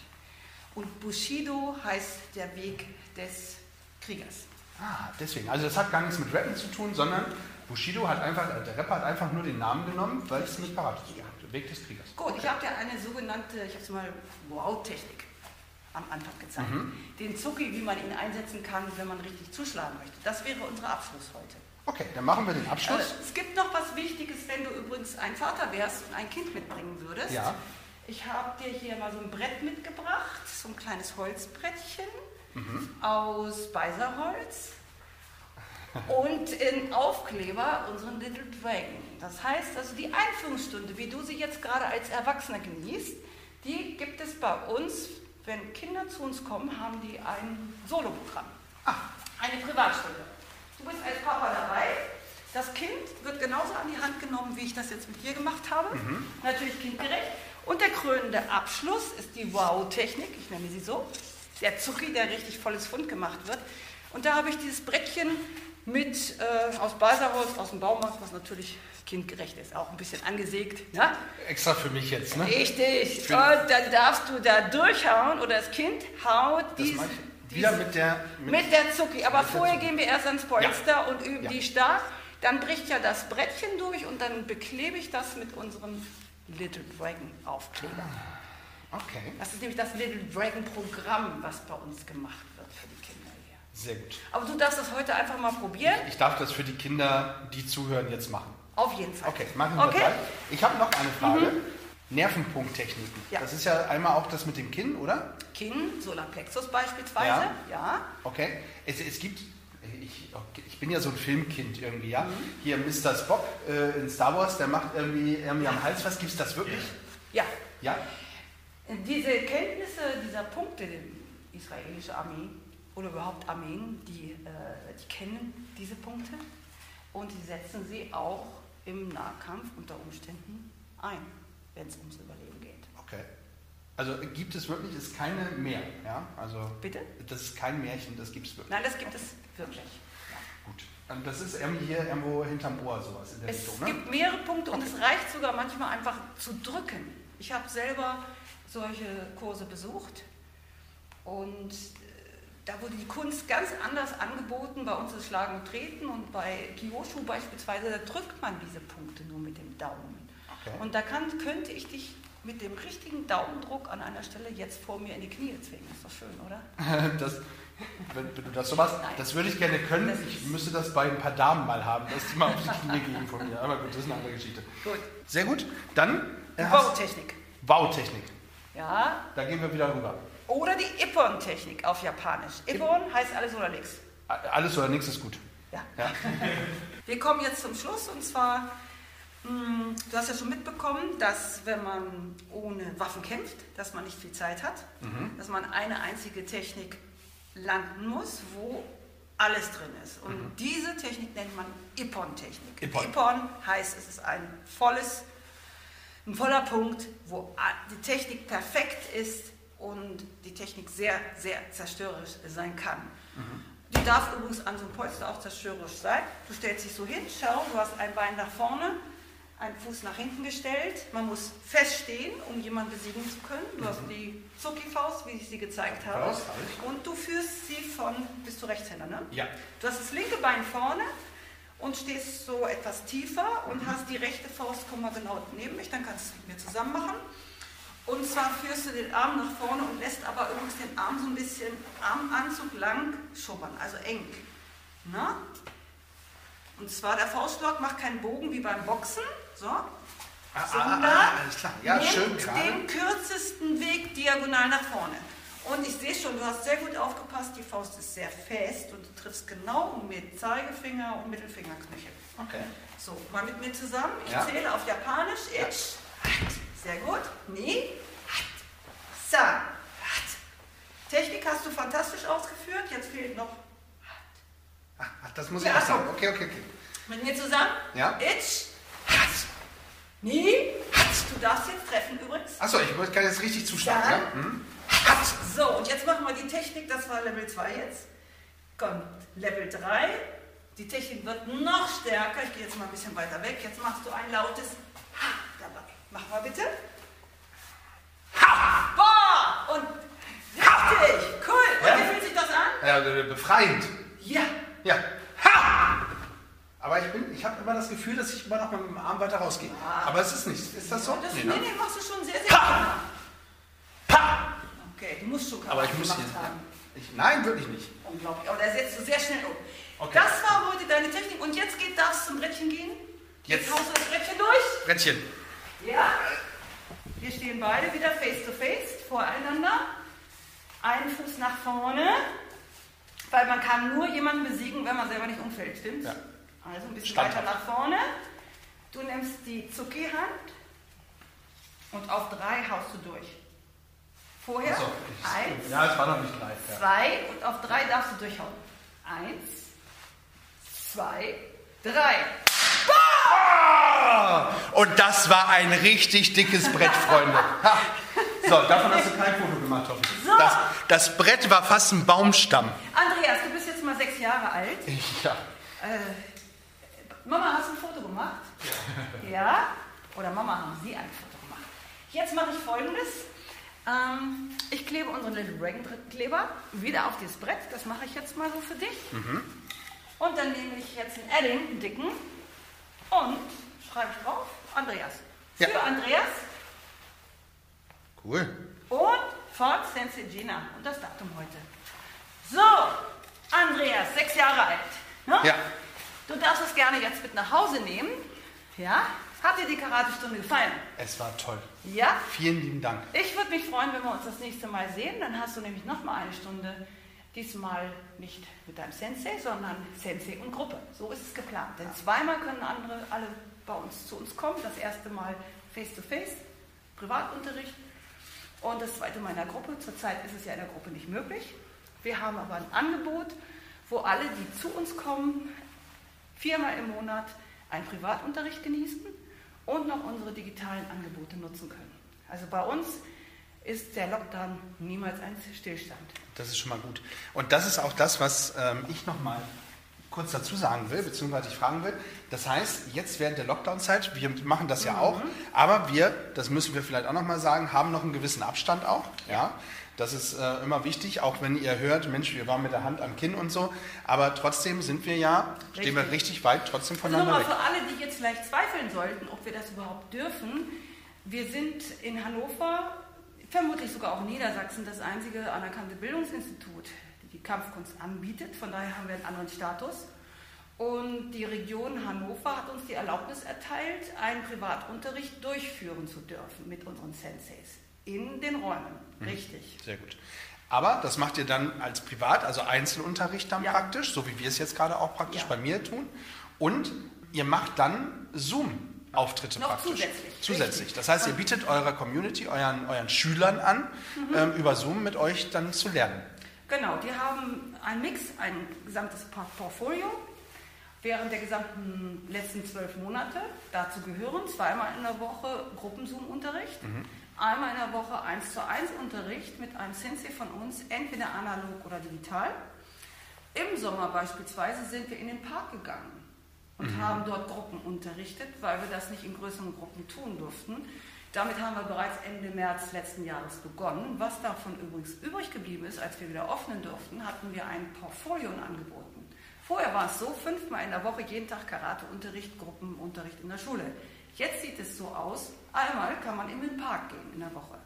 Und Bushido heißt der Weg des Kriegers. Ah, deswegen. Also das hat gar nichts mit Rappen zu tun, sondern Bushido hat einfach, der Rapper hat einfach nur den Namen genommen, weil es mit Karate zu tun hat. Weg des Kriegers. Gut, okay. ich habe dir eine sogenannte, ich habe es mal Wow-Technik am Anfang gezeigt. Mhm. Den Zucki, wie man ihn einsetzen kann, wenn man richtig zuschlagen möchte. Das wäre unser Abschluss heute. Okay, dann machen wir den Abschluss. Äh, es gibt noch was Wichtiges, wenn du übrigens ein Vater wärst und ein Kind mitbringen würdest. Ja. Ich habe dir hier mal so ein Brett mitgebracht, so ein kleines Holzbrettchen mhm. aus Beiserholz und in Aufkleber unseren Little Dragon. Das heißt also, die Einführungsstunde, wie du sie jetzt gerade als Erwachsener genießt, die gibt es bei uns, wenn Kinder zu uns kommen, haben die ein Soloprogramm. Ah. Eine Privatstunde. Du bist als Papa dabei. Das Kind wird genauso an die Hand genommen, wie ich das jetzt mit dir gemacht habe. Mhm. Natürlich kindgerecht. Und der krönende Abschluss ist die Wow-Technik, ich nenne sie so. Der Zucki, der richtig volles Fund gemacht wird. Und da habe ich dieses Brettchen mit äh, aus Baserholz, aus dem Baumarkt, was natürlich kindgerecht ist, auch ein bisschen angesägt. Ne? Extra für mich jetzt, ne? Richtig. Und dann darfst du da durchhauen oder das Kind haut dies, wieder mit der mit, mit der Zucki. Aber vorher Zucki. gehen wir erst ans Polster ja. und üben ja. die stark. Dann bricht ja das Brettchen durch und dann beklebe ich das mit unserem Little Dragon Aufkleber. Ah, okay. Das ist nämlich das Little Dragon Programm, was bei uns gemacht wird für die Kinder hier. Sehr gut. Aber du darfst das heute einfach mal probieren. Ich, ich darf das für die Kinder, die zuhören, jetzt machen. Auf jeden Fall. Okay, machen wir okay. Gleich. Ich habe noch eine Frage. Mhm. Nervenpunkttechniken. Ja. Das ist ja einmal auch das mit dem Kinn, oder? Kinn, Solarplexus beispielsweise, ja. ja. Okay. Es, es gibt ich, ich, bin ja so ein Filmkind irgendwie, ja. Mhm. Hier Mr. Spock äh, in Star Wars, der macht irgendwie, irgendwie am Hals was. Gibt es das wirklich? Ja. Ja? Diese Kenntnisse dieser Punkte, die israelische Armee oder überhaupt Armeen, die, äh, die kennen diese Punkte und die setzen sie auch im Nahkampf unter Umständen ein, wenn es ums Überleben geht. Okay. Also gibt es wirklich, ist keine mehr, ja? Also Bitte? Das ist kein Märchen, das gibt es wirklich. Nein, das gibt es wirklich. Ja, gut. Und das ist irgendwie hier irgendwo hinterm Ohr sowas in der es Richtung, ne? Es gibt mehrere Punkte und es reicht sogar manchmal einfach zu drücken. Ich habe selber solche Kurse besucht und da wurde die Kunst ganz anders angeboten. Bei uns ist Schlagen und Treten und bei Kyoshu beispielsweise, da drückt man diese Punkte nur mit dem Daumen. Okay. Und da kann, könnte ich dich mit dem richtigen Daumendruck an einer Stelle jetzt vor mir in die Knie zwingen. Ist doch schön, oder? das, wenn, wenn, du das so machst, Nein. das würde ich gerne können. Das ich müsste das bei ein paar Damen mal haben, dass die mal auf die Knie gehen von mir. Aber gut, das ist eine andere Geschichte. Gut. Sehr gut. Dann. Äh, Bautechnik. Bautechnik. Ja. Da gehen wir wieder rüber. Oder die Ippon-Technik auf Japanisch. Ippon heißt alles oder nichts. Alles oder nichts ist gut. Ja. ja. wir kommen jetzt zum Schluss und zwar hm, du hast ja schon mitbekommen, dass wenn man ohne Waffen kämpft, dass man nicht viel Zeit hat, mhm. dass man eine einzige Technik landen muss, wo alles drin ist. Und mhm. diese Technik nennt man Ippon-Technik. Ippon. Ippon heißt, es ist ein volles, ein voller Punkt, wo die Technik perfekt ist und die Technik sehr, sehr zerstörerisch sein kann. Mhm. Die darf übrigens an so einem Polster auch zerstörerisch sein. Du stellst dich so hin, schau, du hast ein Bein nach vorne, einen Fuß nach hinten gestellt. Man muss feststehen, um jemanden besiegen zu können. Du mhm. hast die Zucki-Faust, wie ich sie gezeigt habe. Faust, und du führst sie von, bist du Rechtshänder, ne? Ja. Du hast das linke Bein vorne und stehst so etwas tiefer und mhm. hast die rechte Faust, komm mal genau neben mich, dann kannst du es mit mir zusammen machen. Und zwar führst du den Arm nach vorne und lässt aber übrigens den Arm so ein bisschen Armanzug lang schubbern, also eng. Na? Und zwar der Faustblock macht keinen Bogen wie beim Boxen, so, ah, ah sondern ah, ah, ja, nimmt den kürzesten Weg diagonal nach vorne. Und ich sehe schon, du hast sehr gut aufgepasst, die Faust ist sehr fest und du triffst genau mit Zeigefinger und Mittelfingerknöchel. Okay. So, mal mit mir zusammen. Ich Ja. zähle auf Japanisch. Ich. Sehr gut. Ni. San. Technik hast du fantastisch ausgeführt. Jetzt fehlt noch Ach, ach, das muss ich Ja, auch sagen. so. Okay, okay, okay. mit mir zusammen. Ja. Ich. Ni. Du darfst jetzt treffen übrigens. Achso, ich kann jetzt richtig zuschlagen. Ja? Hm? So, und jetzt machen wir die Technik. Das war Level 2 jetzt. Kommt Level 3. Die Technik wird noch stärker. Ich gehe jetzt mal ein bisschen weiter weg. Jetzt machst du ein lautes Ha dabei. Mach mal bitte. Ha! Boah! Und richtig! Cool! Ja. Und wie fühlt sich das an? Ja, äh, befreiend. Ja! Ja. Ha! Aber ich, bin, ich habe immer das Gefühl, dass ich immer noch mit dem Arm weiter rausgehe. Aber es ist nicht. Ist das so? Das, Nee, nee, ne? nee, machst du schon sehr, sehr gut. Pa! Okay, du musst schon Aber ich muss haben. Ich, nein, wirklich nicht. Unglaublich. Aber da setzt du sehr schnell um. Okay. Das war heute deine Technik. Und jetzt geht, darfst du zum Brettchen gehen. Jetzt. haust du das Brettchen durch. Brettchen. Ja. Wir stehen beide wieder face to face voreinander. Einen Fuß nach vorne. Weil man kann nur jemanden besiegen, wenn man selber nicht umfällt, stimmt's? Ja. Also ein bisschen Standhaft. weiter nach vorne. Du nimmst die Zucki-Hand und auf drei haust du durch. Vorher Achso, eins, ich- Ja, es war noch nicht live. Ja. zwei und auf drei darfst du durchhauen. Eins, zwei, drei. Und das war ein richtig dickes Brett, Freunde. Ha. So, davon hast du kein Foto gemacht, hoffe ich. So. Das, das Brett war fast ein Baumstamm. Andreas, du bist jetzt mal sechs Jahre alt. Ja. Äh, Mama, hast du ein Foto gemacht? Ja? Oder Mama, haben Sie ein Foto gemacht? Jetzt mache ich folgendes. Ähm, ich klebe unseren Little Dragon Kleber wieder auf dieses Brett. Das mache ich jetzt mal so für dich. Und dann nehme ich jetzt einen Edding, einen dicken, und schreibe ich drauf, Andreas. Für Ja. Andreas Cool. und von Sensei Gina. Und das Datum heute. So, Andreas, sechs Jahre alt. Ne? Ja. Du darfst es gerne jetzt mit nach Hause nehmen. Ja? Hat dir die Karatestunde gefallen? Es war toll. Ja? Vielen lieben Dank. Ich würde mich freuen, wenn wir uns das nächste Mal sehen. Dann hast du nämlich noch mal eine Stunde. Diesmal nicht mit deinem Sensei, sondern Sensei und Gruppe. So ist es geplant. Denn zweimal können andere alle bei uns zu uns kommen. Das erste Mal face to face, Privatunterricht. Und das zweite Mal in der Gruppe. Zurzeit ist es ja in der Gruppe nicht möglich. Wir haben aber ein Angebot, wo alle, die zu uns kommen, viermal im Monat einen Privatunterricht genießen und noch unsere digitalen Angebote nutzen können. Also bei uns ist der Lockdown niemals ein Stillstand. Das ist schon mal gut. Und das ist auch das, was ähm, ich noch mal kurz dazu sagen will, beziehungsweise ich fragen will. Das heißt, jetzt während der Lockdown-Zeit, wir machen das ja auch, aber wir, das müssen wir vielleicht auch noch mal sagen, haben noch einen gewissen Abstand auch. Ja. Das ist äh, immer wichtig, auch wenn ihr hört, Mensch, wir waren mit der Hand am Kinn und so, aber trotzdem sind wir ja, stehen wir Richtig. richtig weit trotzdem Also voneinander nochmal weg. für alle, die jetzt vielleicht zweifeln sollten, ob wir das überhaupt dürfen. Wir sind in Hannover, vermutlich sogar auch in Niedersachsen, das einzige anerkannte Bildungsinstitut, die Kampfkunst anbietet. Von daher haben wir einen anderen Status. Und die Region Hannover hat uns die Erlaubnis erteilt, einen Privatunterricht durchführen zu dürfen mit unseren Senseis in den Räumen. Richtig. Sehr gut. Aber das macht ihr dann als Privat, also Einzelunterricht dann Ja. praktisch, so wie wir es jetzt gerade auch praktisch Ja. bei mir tun. Und ihr macht dann Zoom-Auftritte Noch praktisch. zusätzlich, Zusätzlich. richtig. Das heißt, ihr bietet eurer Community, euren, euren Schülern an, Mhm. ähm, über Zoom mit euch dann zu lernen. Genau, die haben einen Mix, ein gesamtes Por- Portfolio während der gesamten letzten zwölf Monate. Dazu gehören zweimal in der Woche Gruppenzoom-Unterricht, einmal in der Woche 1 zu 1 Unterricht mit einem Sensei von uns, entweder analog oder digital. Im Sommer beispielsweise sind wir in den Park gegangen und haben dort Gruppen unterrichtet, weil wir das nicht in größeren Gruppen tun durften. Damit haben wir bereits Ende März letzten Jahres begonnen. Was davon übrigens übrig geblieben ist, als wir wieder öffnen durften, hatten wir ein Portfolio angeboten. Vorher war es so, fünfmal in der Woche, jeden Tag Karateunterricht, Gruppenunterricht in der Schule. Jetzt sieht es so aus, einmal kann man in den Park gehen in der Woche.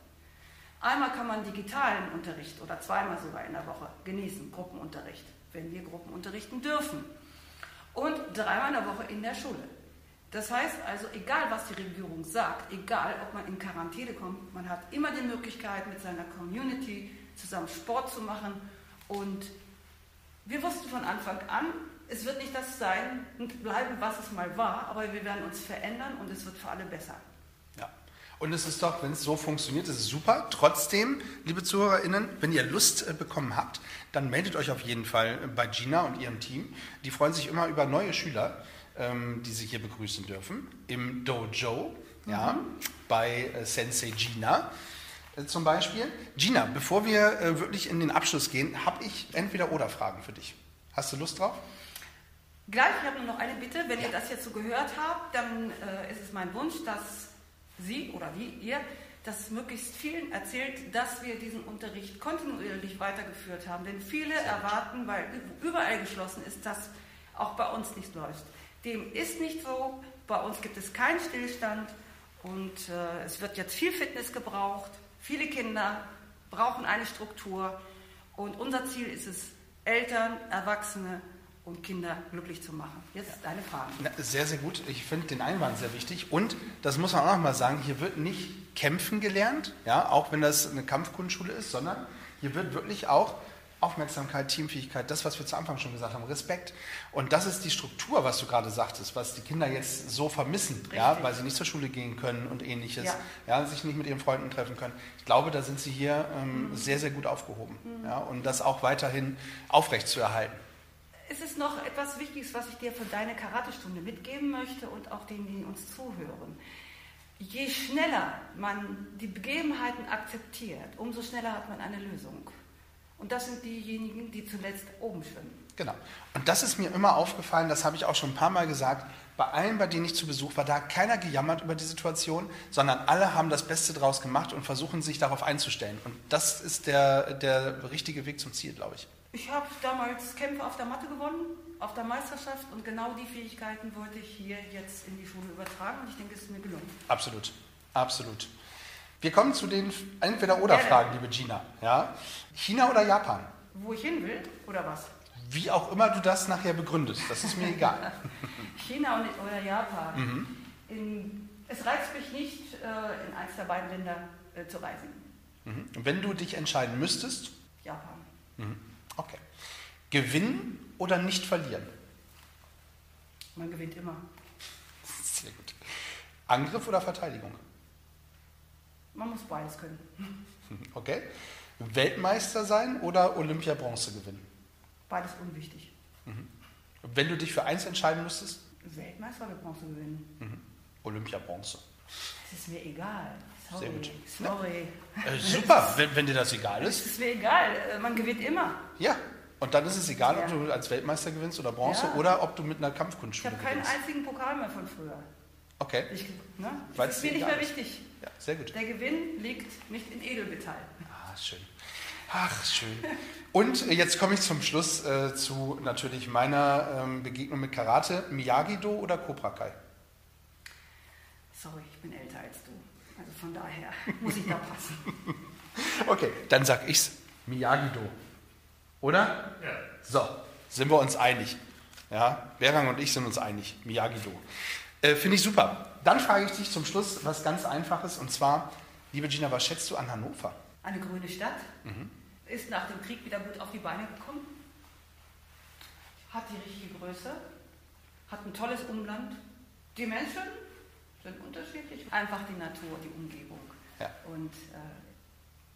Einmal kann man digitalen Unterricht oder zweimal sogar in der Woche genießen, Gruppenunterricht, wenn wir Gruppenunterrichten dürfen. Und dreimal in der Woche in der Schule. Das heißt also, egal was die Regierung sagt, egal ob man in Quarantäne kommt, man hat immer die Möglichkeit, mit seiner Community zusammen Sport zu machen. Und wir wussten von Anfang an, es wird nicht das sein und bleiben, was es mal war, aber wir werden uns verändern und es wird für alle besser. Ja. Und es ist doch, wenn es so funktioniert, ist es super. Trotzdem, liebe ZuhörerInnen, wenn ihr Lust äh, bekommen habt, dann meldet euch auf jeden Fall bei Gina und ihrem Team. Die freuen sich immer über neue Schüler, ähm, die sie hier begrüßen dürfen. Im Dojo, mhm. ja, bei äh, Sensei Gina äh, zum Beispiel. Gina, bevor wir wirklich in den Abschluss gehen, habe ich entweder oder Fragen für dich. Hast du Lust drauf? Gleich, ich habe nur noch eine Bitte. Wenn ihr das jetzt so gehört habt, dann äh, ist es mein Wunsch, dass Sie oder wie ihr das möglichst vielen erzählt, dass wir diesen Unterricht kontinuierlich weitergeführt haben. Denn viele erwarten, weil überall geschlossen ist, dass auch bei uns nichts läuft. Dem ist nicht so. Bei uns gibt es keinen Stillstand und äh, es wird jetzt viel Fitness gebraucht. Viele Kinder brauchen eine Struktur und unser Ziel ist es, Eltern, Erwachsene und Kinder glücklich zu machen. Jetzt deine Frage. Sehr, sehr gut. Ich finde den Einwand sehr wichtig. Und das muss man auch noch mal sagen, hier wird nicht kämpfen gelernt, ja, auch wenn das eine Kampfkundenschule ist, sondern hier wird wirklich auch Aufmerksamkeit, Teamfähigkeit, das, was wir zu Anfang schon gesagt haben, Respekt. Und das ist die Struktur, was du gerade sagtest, was die Kinder jetzt so vermissen, ja, weil sie nicht zur Schule gehen können und ähnliches, ja. ja. sich nicht mit ihren Freunden treffen können. Ich glaube, da sind sie hier ähm, mhm. sehr, sehr gut aufgehoben. Mhm. Ja, und das auch weiterhin aufrechtzuerhalten es ist noch etwas Wichtiges, was ich dir für deine Karatestunde mitgeben möchte und auch denen, die uns zuhören. Je schneller man die Begebenheiten akzeptiert, umso schneller hat man eine Lösung. Und das sind diejenigen, die zuletzt oben schwimmen. Genau. Und das ist mir immer aufgefallen, das habe ich auch schon ein paar Mal gesagt. Bei allen, bei denen ich zu Besuch war, da hat keiner gejammert über die Situation, sondern alle haben das Beste draus gemacht und versuchen sich darauf einzustellen. Und das ist der, der richtige Weg zum Ziel, glaube ich. Ich habe damals Kämpfe auf der Matte gewonnen, auf der Meisterschaft und genau die Fähigkeiten wollte ich hier jetzt in die Schule übertragen und ich denke, es ist mir gelungen. Absolut, absolut. Wir kommen zu den Entweder-Oder-Fragen, liebe Gina. Ja? China oder Japan? Wo ich hin will oder was? Wie auch immer du das nachher begründest, das ist mir egal. China oder Japan. Mhm. In, es reizt mich nicht, äh, in eins der beiden Länder äh, zu reisen. Mhm. Wenn du dich entscheiden müsstest? Japan. Mhm. Okay. Gewinnen oder nicht verlieren? Man gewinnt immer. Sehr gut. Angriff oder Verteidigung? Man muss beides können. Okay. Weltmeister sein oder Olympia-Bronze gewinnen? Beides unwichtig. Mhm. Wenn du dich für eins entscheiden müsstest? Weltmeister oder Bronze gewinnen? Mhm. Olympia-Bronze. Das ist mir egal. Sorry. Sehr gut. Sorry. Äh, super, wenn, wenn, dir das egal ist. Das ist mir egal. Äh, man gewinnt immer. Ja. Und dann ist es egal, ja. ob du als Weltmeister gewinnst oder Bronze ja. oder ob du mit einer Kampfkunstschule gewinnst. Ich habe keinen einzigen Pokal mehr von früher. Okay. Ich, ne? Das ist mir nicht mehr wichtig. Ja, sehr gut. Der Gewinn liegt nicht in Edelmetall. Ah, schön. Ach, schön. Und jetzt komme ich zum Schluss äh, zu natürlich meiner ähm, Begegnung mit Karate. Miyagi-Do oder Cobra Kai? Sorry, ich bin älter als du. Also von daher muss ich da passen. okay, dann sag ich's. Miyagi-Do. Oder? Ja. So, sind wir uns einig. Ja, Berang und ich sind uns einig. Miyagi-Do. Äh, Finde ich super. Dann frage ich dich zum Schluss was ganz Einfaches und zwar, liebe Gina, was schätzt du an Hannover? Eine grüne Stadt. Mhm. Ist nach dem Krieg wieder gut auf die Beine gekommen. Hat die richtige Größe. Hat ein tolles Umland. Die Menschen sind unterschiedlich. Einfach die Natur, die Umgebung. Ja. Und äh,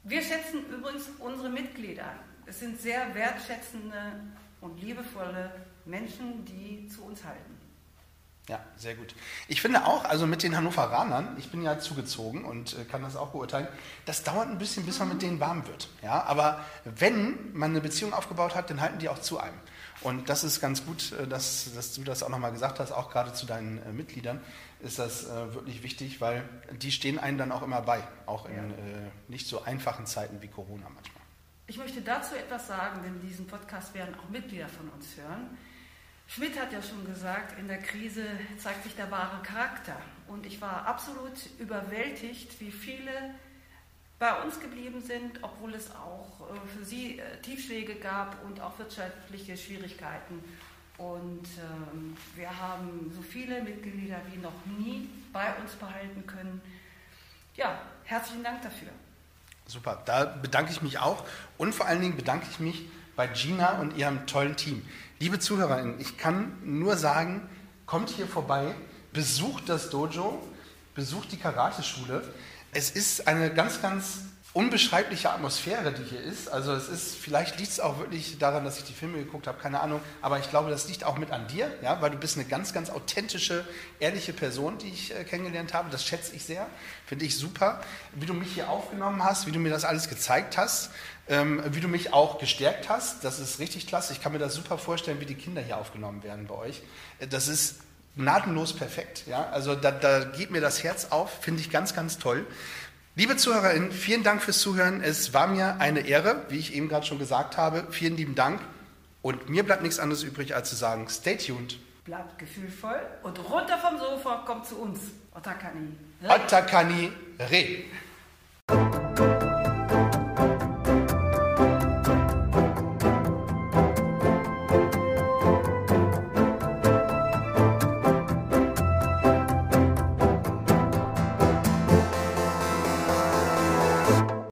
wir schätzen übrigens unsere Mitglieder. Es sind sehr wertschätzende und liebevolle Menschen, die zu uns halten. Ja, sehr gut. Ich finde auch, also mit den Hannoveranern, ich bin ja zugezogen und äh, kann das auch beurteilen, das dauert ein bisschen, bis man mit denen warm wird. Ja, aber wenn man eine Beziehung aufgebaut hat, dann halten die auch zu einem. Und das ist ganz gut, äh, dass, dass du das auch nochmal gesagt hast, auch gerade zu deinen äh, Mitgliedern ist das äh, wirklich wichtig, weil die stehen einem dann auch immer bei, auch in nicht so einfachen Zeiten wie Corona manchmal. Ich möchte dazu etwas sagen, denn diesen Podcast werden auch Mitglieder von uns hören. Schmidt hat ja schon gesagt, in der Krise zeigt sich der wahre Charakter. Und ich war absolut überwältigt, wie viele bei uns geblieben sind, obwohl es auch äh, für sie äh, Tiefschläge gab und auch wirtschaftliche Schwierigkeiten. Und ähm, wir haben so viele Mitglieder wie noch nie bei uns behalten können. Ja, herzlichen Dank dafür. Super, da bedanke ich mich auch und vor allen Dingen bedanke ich mich bei Gina und ihrem tollen Team. Liebe ZuhörerInnen, ich kann nur sagen, kommt hier vorbei, besucht das Dojo, besucht die Karateschule. Es ist eine ganz, ganz unbeschreibliche Atmosphäre, die hier ist. Also es ist, vielleicht liegt es auch wirklich daran, dass ich die Filme geguckt habe, keine Ahnung, aber ich glaube, das liegt auch mit an dir, ja, weil du bist eine ganz, ganz authentische, ehrliche Person, die ich äh, kennengelernt habe. Das schätze ich sehr, finde ich super. Wie du mich hier aufgenommen hast, wie du mir das alles gezeigt hast, ähm, wie du mich auch gestärkt hast, das ist richtig klasse. Ich kann mir das super vorstellen, wie die Kinder hier aufgenommen werden bei euch. Äh, das ist gnadenlos perfekt, ja. Also da, da geht mir das Herz auf, finde ich ganz, ganz toll. Liebe ZuhörerInnen, vielen Dank fürs Zuhören. Es war mir eine Ehre, wie ich eben gerade schon gesagt habe. Vielen lieben Dank. Und mir bleibt nichts anderes übrig, als zu sagen, stay tuned. Bleibt gefühlvoll und runter vom Sofa, kommt zu uns. Otakani. Otakani Re.